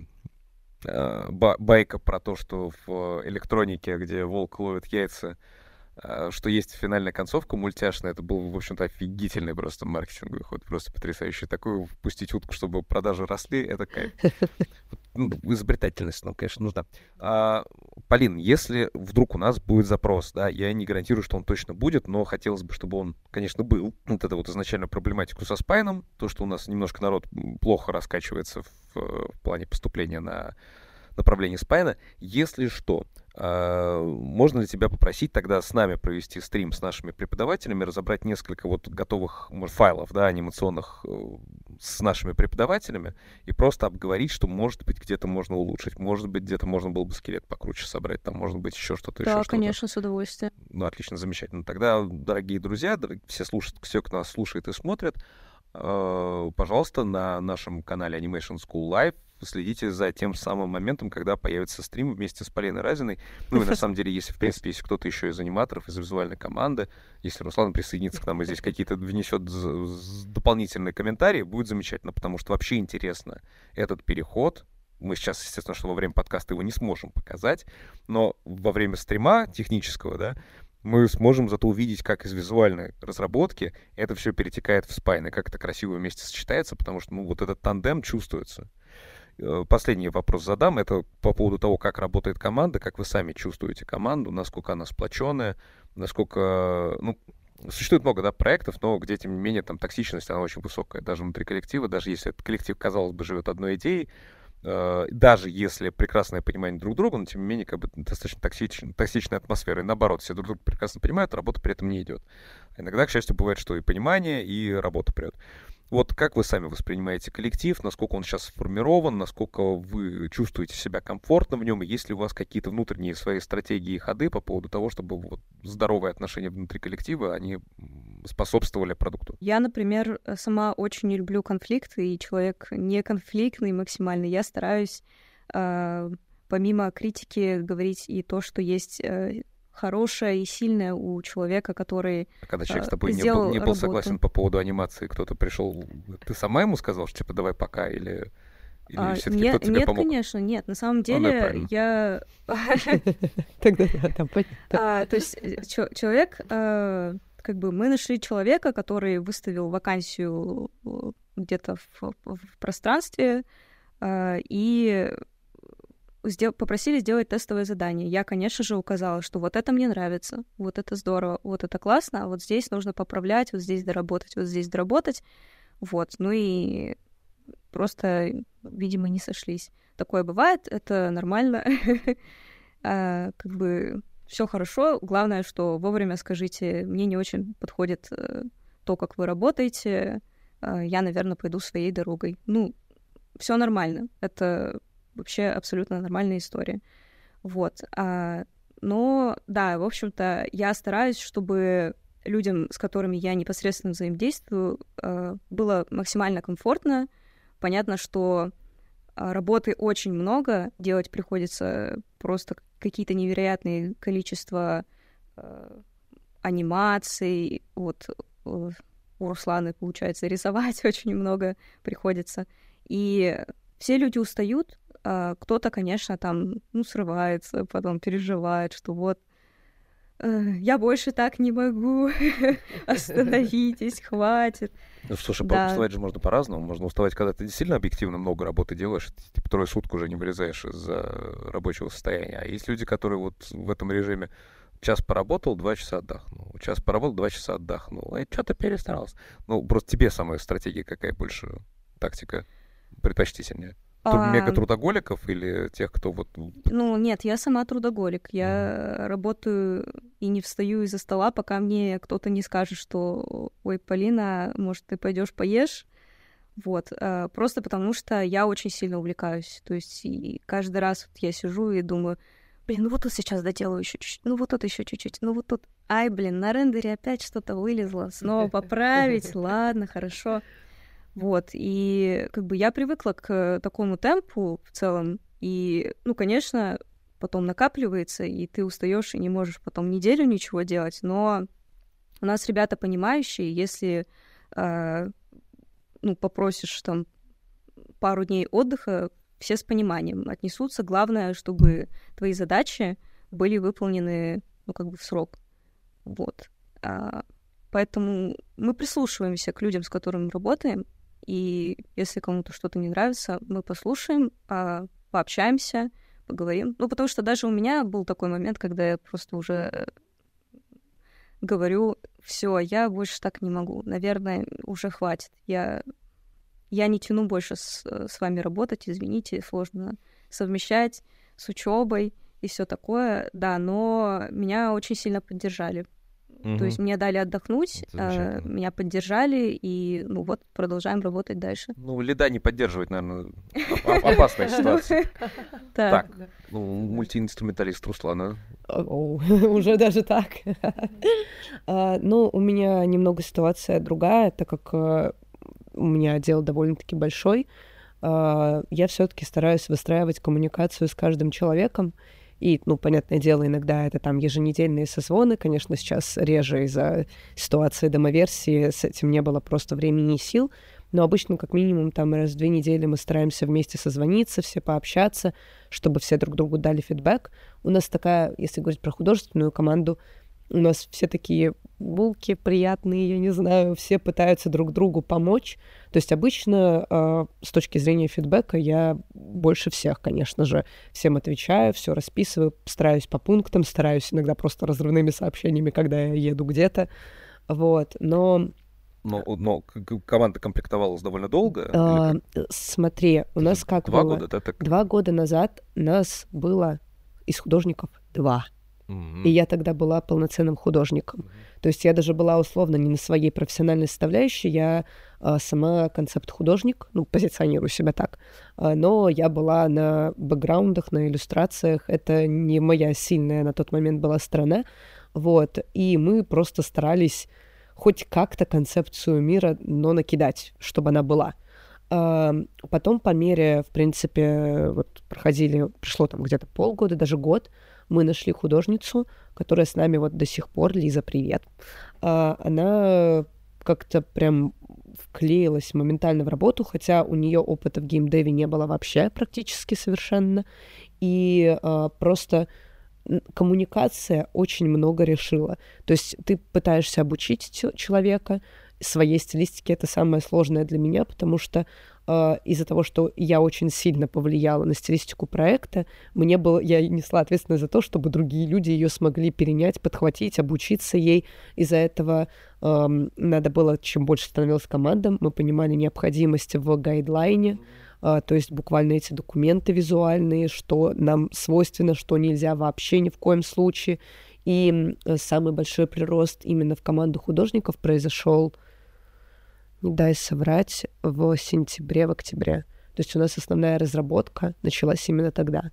э, байка про то, что в электронике, где волк ловит яйца, что есть финальная концовка мультяшная, это был, в общем-то, офигительный просто маркетинговый ход, просто потрясающий. Такую впустить утку, чтобы продажи росли, это кайф. Ну, изобретательность нам, конечно, нужна. А, Полин, если вдруг у нас будет запрос, да, я не гарантирую, что он точно будет, но хотелось бы, чтобы он, конечно, был. Вот это вот изначально проблематику со спайном, то, что у нас немножко народ плохо раскачивается в, в плане поступления на направлении спайна. Если что, а, можно ли тебя попросить тогда с нами провести стрим с нашими преподавателями, разобрать несколько вот готовых файлов, да, анимационных э, с нашими преподавателями и просто обговорить, что может быть где-то можно улучшить, может быть где-то можно было бы скелет покруче собрать, там может быть еще что-то, да, еще что-то. Конечно, с удовольствием. Ну, отлично, замечательно. Тогда, дорогие друзья, все слушают, все, кто нас слушает и смотрит, пожалуйста, на нашем канале Animation School Live следите за тем самым моментом, когда появится стрим вместе с Полиной Разиной. Ну и на самом деле, если, в принципе, если кто-то еще из аниматоров, из визуальной команды, если Руслан присоединится к нам и здесь какие-то внесет дополнительные комментарии, будет замечательно, потому что вообще интересно этот переход, мы сейчас, естественно, что во время подкаста его не сможем показать, но во время стрима технического, да, мы сможем зато увидеть, как из визуальной разработки это все перетекает в спайн, и как это красиво вместе сочетается, потому что, ну, вот этот тандем чувствуется. Э, последний вопрос задам. Это по поводу того, как работает команда, как вы сами чувствуете команду, насколько она сплоченная, насколько... Ну, существует много да, проектов, но где, тем не менее, там токсичность, она очень высокая. Даже внутри коллектива, даже если этот коллектив, казалось бы, живет одной идеей, даже если прекрасное понимание друг друга, но тем не менее как бы достаточно токсичная, токсичная атмосфера. И наоборот, все друг друга прекрасно понимают, работа при этом не идет. Иногда, к счастью, бывает, что и понимание, и работа прет. Вот как вы сами воспринимаете коллектив, насколько он сейчас сформирован, насколько вы чувствуете себя комфортно в нем, и есть ли у вас какие-то внутренние свои стратегии и ходы по поводу того, чтобы вот здоровые отношения внутри коллектива, они способствовали продукту? Я, например, сама очень не люблю конфликты, и человек не конфликтный максимально. Я стараюсь э, помимо критики говорить и то, что есть э, хорошее и сильное у человека, который а Когда человек с тобой не был, не был согласен по поводу анимации, кто-то пришел, ты сама ему сказал, что типа давай пока, или, или а, все-таки нет, тебе нет, помог? конечно, нет. На самом деле ну, я... Тогда там То есть э, человек, э, как бы мы нашли человека, который выставил вакансию э, где-то в пространстве, и попросили сделать тестовое задание. Я, конечно же, указала, что вот это мне нравится, вот это здорово, вот это классно, а вот здесь нужно поправлять, вот здесь доработать, вот здесь доработать. Вот. Ну и просто, видимо, не сошлись. Такое бывает, это нормально. а, как бы все хорошо. Главное, что вовремя скажите, мне не очень подходит э, то, как вы работаете. Э, я, наверное, пойду своей дорогой. Ну, все нормально. Это вообще абсолютно нормальная история. Вот. А, но, да, в общем-то, я стараюсь, чтобы людям, с которыми я непосредственно взаимодействую, а, было максимально комфортно. Понятно, что а, работы очень много, делать приходится просто какие-то невероятные количество а, анимаций. Вот у Русланы, получается, рисовать очень много приходится. И все люди устают, а, кто-то, конечно, там, ну, срывается, потом переживает, что вот э, я больше так не могу, остановитесь, хватит. Ну, слушай, да. уставать же можно по-разному. Можно уставать, когда ты действительно объективно много работы делаешь, ты типа трое суток уже не вылезаешь из рабочего состояния. А есть люди, которые вот в этом режиме час поработал, два часа отдохнул. Час поработал, два часа отдохнул. И что-то перестарался. Ну, просто тебе самая стратегия какая больше тактика предпочтительнее? А... Мега трудоголиков или тех, кто вот... Ну, нет, я сама трудоголик. Я mm. работаю и не встаю из-за стола, пока мне кто-то не скажет, что «Ой, Полина, может, ты пойдешь поешь?» Вот. А, просто потому что я очень сильно увлекаюсь. То есть и каждый раз вот я сижу и думаю, блин, ну вот тут сейчас доделаю еще чуть-чуть, ну вот тут еще чуть-чуть, ну вот тут, ай, блин, на рендере опять что-то вылезло, снова поправить, ладно, хорошо. Вот, и как бы я привыкла к такому темпу в целом, и, ну, конечно, потом накапливается, и ты устаешь и не можешь потом неделю ничего делать, но у нас ребята понимающие, если, э, ну, попросишь там пару дней отдыха, все с пониманием отнесутся. Главное, чтобы твои задачи были выполнены, ну, как бы в срок. Вот. А, поэтому мы прислушиваемся к людям, с которыми работаем, и если кому-то что-то не нравится, мы послушаем, а, пообщаемся, поговорим. Ну, потому что даже у меня был такой момент, когда я просто уже говорю, все, я больше так не могу. Наверное, уже хватит. Я, я не тяну больше с, с вами работать, извините, сложно совмещать с учебой и все такое. Да, но меня очень сильно поддержали. Угу. То есть мне дали отдохнуть, э, меня поддержали, и ну вот продолжаем работать дальше. Ну, лида не поддерживать, наверное, опасная ситуация. Так, ну, мультиинструменталист Руслана. Уже даже так. А, ну, у меня немного ситуация другая, так как э, у меня отдел довольно-таки большой. А, я все-таки стараюсь выстраивать коммуникацию с каждым человеком. И, ну, понятное дело, иногда это там еженедельные созвоны, конечно, сейчас реже из-за ситуации домоверсии, с этим не было просто времени и сил, но обычно как минимум там раз в две недели мы стараемся вместе созвониться, все пообщаться, чтобы все друг другу дали фидбэк. У нас такая, если говорить про художественную команду, у нас все такие булки приятные, я не знаю, все пытаются друг другу помочь. То есть обычно э, с точки зрения фидбэка я больше всех, конечно же, всем отвечаю, все расписываю, стараюсь по пунктам, стараюсь иногда просто разрывными сообщениями, когда я еду где-то. Вот. Но Но, но команда комплектовалась довольно долго. А, смотри, у нас как Два было? года, да? Так... Два года назад нас было из художников два. И я тогда была полноценным художником. То есть я даже была условно не на своей профессиональной составляющей, я а, сама концепт-художник, ну, позиционирую себя так. А, но я была на бэкграундах, на иллюстрациях. Это не моя сильная на тот момент была сторона. Вот. И мы просто старались хоть как-то концепцию мира, но накидать, чтобы она была. А, Потом по мере, в принципе, вот проходили, пришло там где-то полгода, даже год, мы нашли художницу, которая с нами вот до сих пор, Лиза, привет. А, Она как-то прям вклеилась моментально в работу, хотя у нее опыта в геймдеве не было вообще практически совершенно. И а, просто коммуникация очень много решила. То есть ты пытаешься обучить человека своей стилистике. Это самое сложное для меня, потому что из-за того, что я очень сильно повлияла на стилистику проекта, мне было, я несла ответственность за то, чтобы другие люди ее смогли перенять, подхватить, обучиться ей. Из-за этого ам, надо было, чем больше становилась команда, мы понимали необходимость в гайдлайне, а, то есть буквально эти документы визуальные, что нам свойственно, что нельзя вообще ни в коем случае. И э, самый большой прирост именно в команду художников произошел, не дай соврать, в сентябре, в октябре. То есть у нас основная разработка началась именно тогда.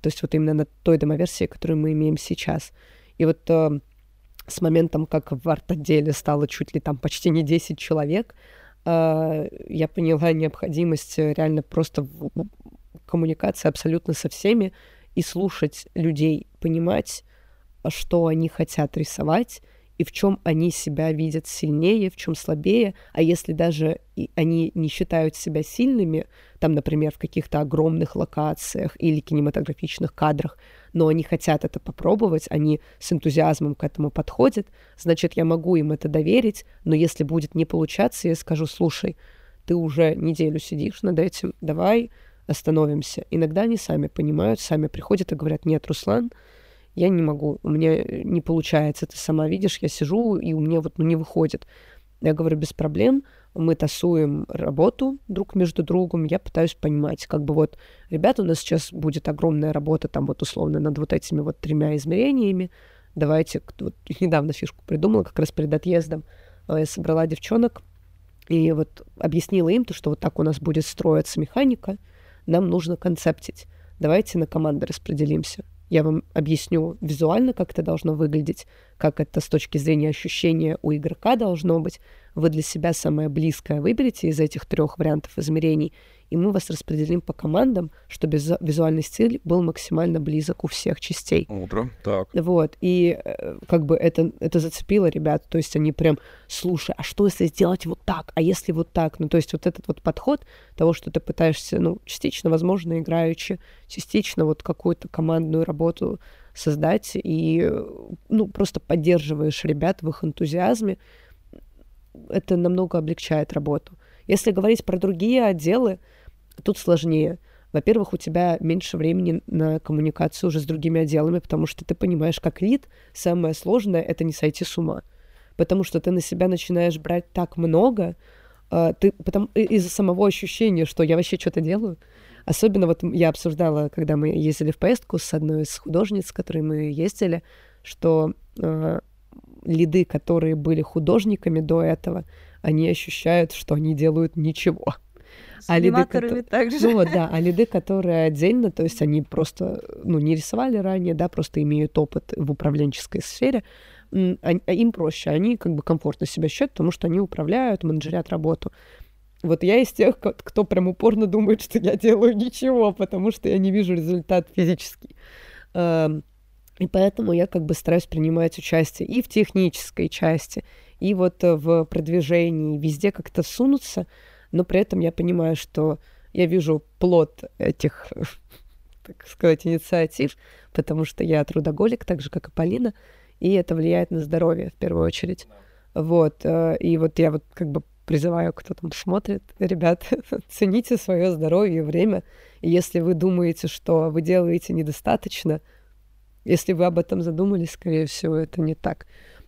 То есть вот именно на той демоверсии, которую мы имеем сейчас. И вот э, с моментом, как в арт-отделе стало чуть ли там почти не 10 человек, э, я поняла необходимость реально просто коммуникации абсолютно со всеми и слушать людей, понимать, что они хотят рисовать и в чем они себя видят сильнее, в чем слабее, а если даже они не считают себя сильными, там, например, в каких-то огромных локациях или кинематографичных кадрах, но они хотят это попробовать, они с энтузиазмом к этому подходят, значит, я могу им это доверить, но если будет не получаться, я скажу, слушай, ты уже неделю сидишь над этим, давай остановимся. Иногда они сами понимают, сами приходят и говорят, нет, Руслан, я не могу, у меня не получается, ты сама видишь, я сижу, и у меня вот ну, не выходит. Я говорю, без проблем, мы тасуем работу друг между другом, я пытаюсь понимать, как бы вот, ребята, у нас сейчас будет огромная работа там вот условно над вот этими вот тремя измерениями, давайте, вот недавно фишку придумала, как раз перед отъездом, а, я собрала девчонок и вот объяснила им то, что вот так у нас будет строиться механика, нам нужно концептить. Давайте на команды распределимся. Я вам объясню визуально, как это должно выглядеть, как это с точки зрения ощущения у игрока должно быть. Вы для себя самое близкое выберете из этих трех вариантов измерений, и мы вас распределим по командам, чтобы визу- визуальный стиль был максимально близок у всех частей. Мудро. Так. Вот, и э, как бы это, это зацепило ребят, то есть они прям, слушай, а что если сделать вот так, а если вот так? Ну, то есть вот этот вот подход того, что ты пытаешься, ну, частично, возможно, играючи, частично вот какую-то командную работу создать и, ну, просто поддерживаешь ребят в их энтузиазме, это намного облегчает работу. Если говорить про другие отделы, тут сложнее. Во-первых, у тебя меньше времени на коммуникацию уже с другими отделами, потому что ты понимаешь, как лид, самое сложное — это не сойти с ума. Потому что ты на себя начинаешь брать так много, а, ты, потом, из-за самого ощущения, что я вообще что-то делаю. Особенно вот я обсуждала, когда мы ездили в поездку с одной из художниц, с которой мы ездили, что а, лиды, которые были художниками до этого, они ощущают, что они делают ничего. С А лиды, аниматорами кото- также. Ну вот, да, а лиды, которые отдельно, то есть они просто, ну, не рисовали ранее, да, просто имеют опыт в управленческой сфере, они- а им проще, они как бы комфортно себя ощущают, потому что они управляют, менеджерят работу. Вот я из тех, ко- кто прям упорно думает, что я делаю ничего, потому что я не вижу результат физический. Эм, И поэтому я как бы стараюсь принимать участие и в технической части, и вот в продвижении, везде как-то сунуться, но при этом я понимаю, что я вижу плод этих, так сказать, инициатив, потому что я трудоголик, так же, как и Полина, и это влияет на здоровье в первую очередь. Вот, э, и вот я вот как бы призываю, кто там смотрит, ребят, цените свое здоровье и время. И если вы думаете, что вы делаете недостаточно, если вы об этом задумались, скорее всего, это не так.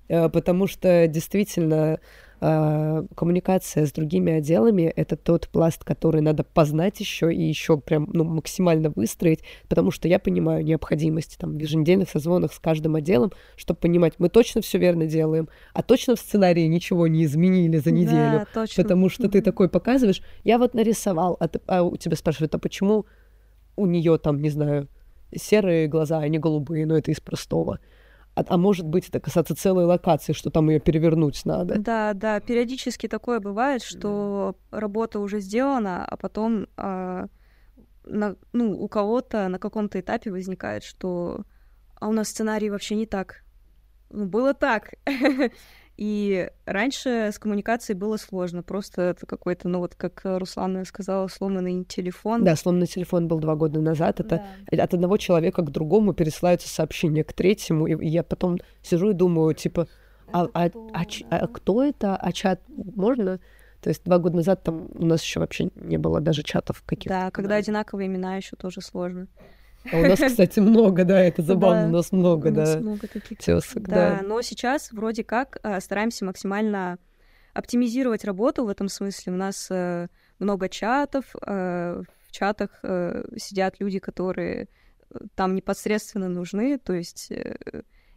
Э, Потому что действительно э, коммуникация с другими отделами — это тот пласт, который надо познать еще и еще прям ну, максимально выстроить, потому что я понимаю необходимость там, в еженедельных созвонах с каждым отделом, чтобы понимать, мы точно все верно делаем, а точно в сценарии ничего не изменили за неделю. Да, точно. Потому что ты такой показываешь, я вот нарисовал, а, ты, а у тебя спрашивают, а почему у нее там, не знаю, серые глаза, а не голубые, но это из простого. А, а может быть, это касаться целой локации, что там ее перевернуть надо. Да, да, периодически такое бывает, что работа уже сделана, а потом а, на, ну, у кого-то на каком-то этапе возникает, что а у нас сценарий вообще не так. Ну, было так. И раньше с коммуникацией было сложно. Просто это какой-то, ну вот как Руслана сказала, сломанный телефон. Да, сломанный телефон был два года назад. Это Да. от одного человека к другому пересылаются сообщения к третьему. И я потом сижу и думаю, типа, а, а, а ч- а кто это? А чат можно? То есть два года назад там у нас еще вообще не было даже чатов каких-то. Да, когда одинаковые имена еще тоже сложно. А у нас, кстати, много, да, это забавно, у нас много, У нас да, много таких. тёсок, Да, но сейчас вроде как э, стараемся максимально оптимизировать работу в этом смысле. У нас э, много чатов, э, в чатах сидят люди, которые там непосредственно нужны, то есть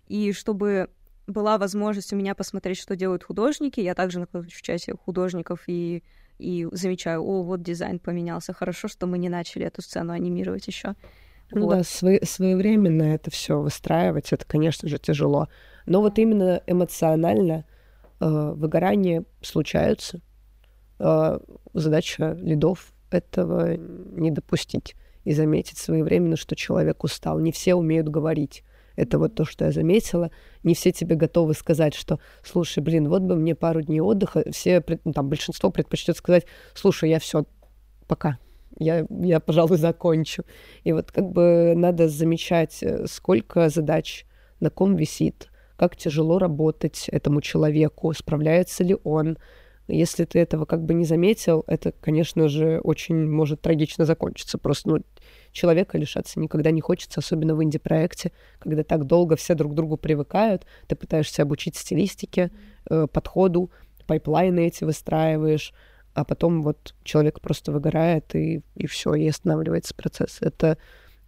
и чтобы была возможность у меня посмотреть, что делают художники, я также нахожусь в чате художников и и замечаю, о, вот дизайн поменялся, хорошо, что мы не начали эту сцену анимировать еще. Ну да, свое- своевременно это все выстраивать, это, конечно же, тяжело. Но вот именно эмоционально э, выгорания случаются. Э, задача лидов этого не допустить и заметить своевременно, что человек устал. Не все умеют говорить. Это вот то, что я заметила. Не все тебе готовы сказать, что, слушай, блин, вот бы мне пару дней отдыха. Все, ну, там, большинство предпочтет сказать, слушай, я все, пока. Я, я, пожалуй, закончу. И вот как бы надо замечать, э, сколько задач на ком висит, как тяжело работать этому человеку, справляется ли он. Если ты этого как бы не заметил, это, конечно же, очень может трагично закончиться. Просто ну, человека лишаться никогда не хочется, особенно в инди-проекте, когда так долго все друг к другу привыкают, ты пытаешься обучить стилистике, э, подходу, пайплайны эти выстраиваешь, а потом вот человек просто выгорает, и, и все, и останавливается процесс. Это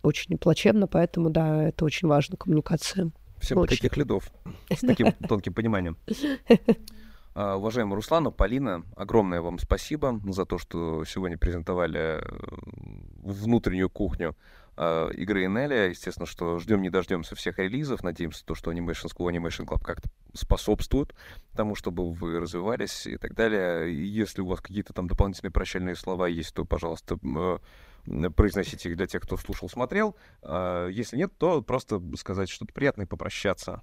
очень плачевно, поэтому, да, это очень важно, коммуникация. Всем Очень. таких лидов с таким тонким пониманием. А, Уважаемая Руслана, Полина, огромное вам спасибо за то, что сегодня презентовали э, внутреннюю кухню игры Энеля. Естественно, что ждем не дождемся всех релизов. Надеемся, то, что Animation School, Animation Club как-то способствует тому, чтобы вы развивались и так далее. И Если у вас какие-то там дополнительные прощальные слова есть, то, пожалуйста, э, произносите их для тех, кто слушал, смотрел. А Если нет, то просто сказать что-то приятное и попрощаться.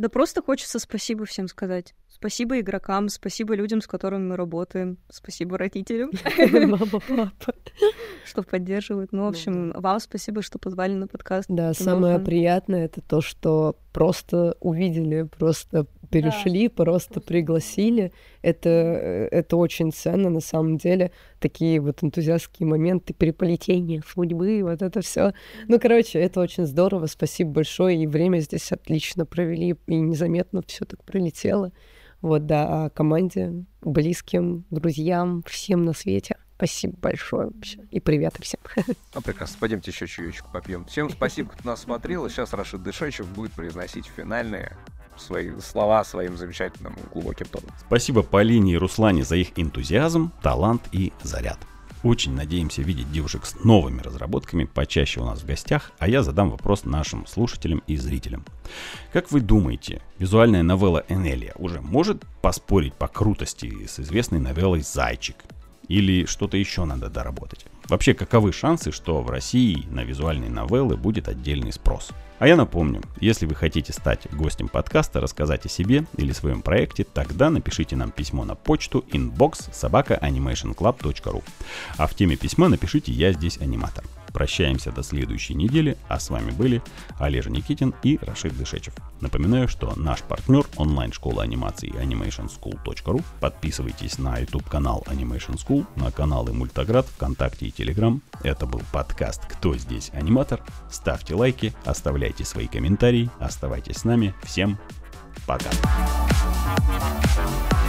Да просто хочется спасибо всем сказать. Спасибо игрокам, спасибо людям, с которыми мы работаем, спасибо родителям, Мама, папа. что поддерживают. Ну, в общем, вам спасибо, что позвали на подкаст. Да, самое приятное это то, что просто увидели, просто перешли, просто пригласили. Это, э, это очень ценно на самом деле. Такие вот энтузиастские моменты, переполетения судьбы, вот это все. Ну, короче, это очень здорово. Спасибо большое. И время здесь отлично провели, и незаметно все так пролетело. Вот, да, а команде, близким, друзьям, всем на свете. Спасибо большое вообще. И привет всем. Ну, прекрасно. Пойдемте еще чаечек попьем. Всем спасибо, кто нас смотрел. И сейчас Рашид Дышечев будет произносить финальные свои слова своим замечательным глубоким тоном. Спасибо Полине и Руслане за их энтузиазм, талант и заряд. Очень надеемся видеть девушек с новыми разработками почаще у нас в гостях, а я задам вопрос нашим слушателям и зрителям. Как вы думаете, визуальная новелла Энелия уже может поспорить по крутости с известной новеллой «Зайчик»? Или что-то еще надо доработать? Вообще, каковы шансы, что в России на визуальные новеллы будет отдельный спрос? А я напомню, если вы хотите стать гостем подкаста, рассказать о себе или своем проекте, тогда напишите нам письмо на почту inbox собакаanimationclub.ru А в теме письма напишите «Я здесь аниматор». Прощаемся до следующей недели, а с вами были Олежа Никитин и Рашид Дышечев. Напоминаю, что наш партнер онлайн-школа анимации animationschool.ru. Подписывайтесь на YouTube-канал Animation School, на каналы Мультоград, ВКонтакте и Телеграм. Это был подкаст «Кто здесь аниматор?». Ставьте лайки, оставляйте свои комментарии, оставайтесь с нами. Всем пока! Thank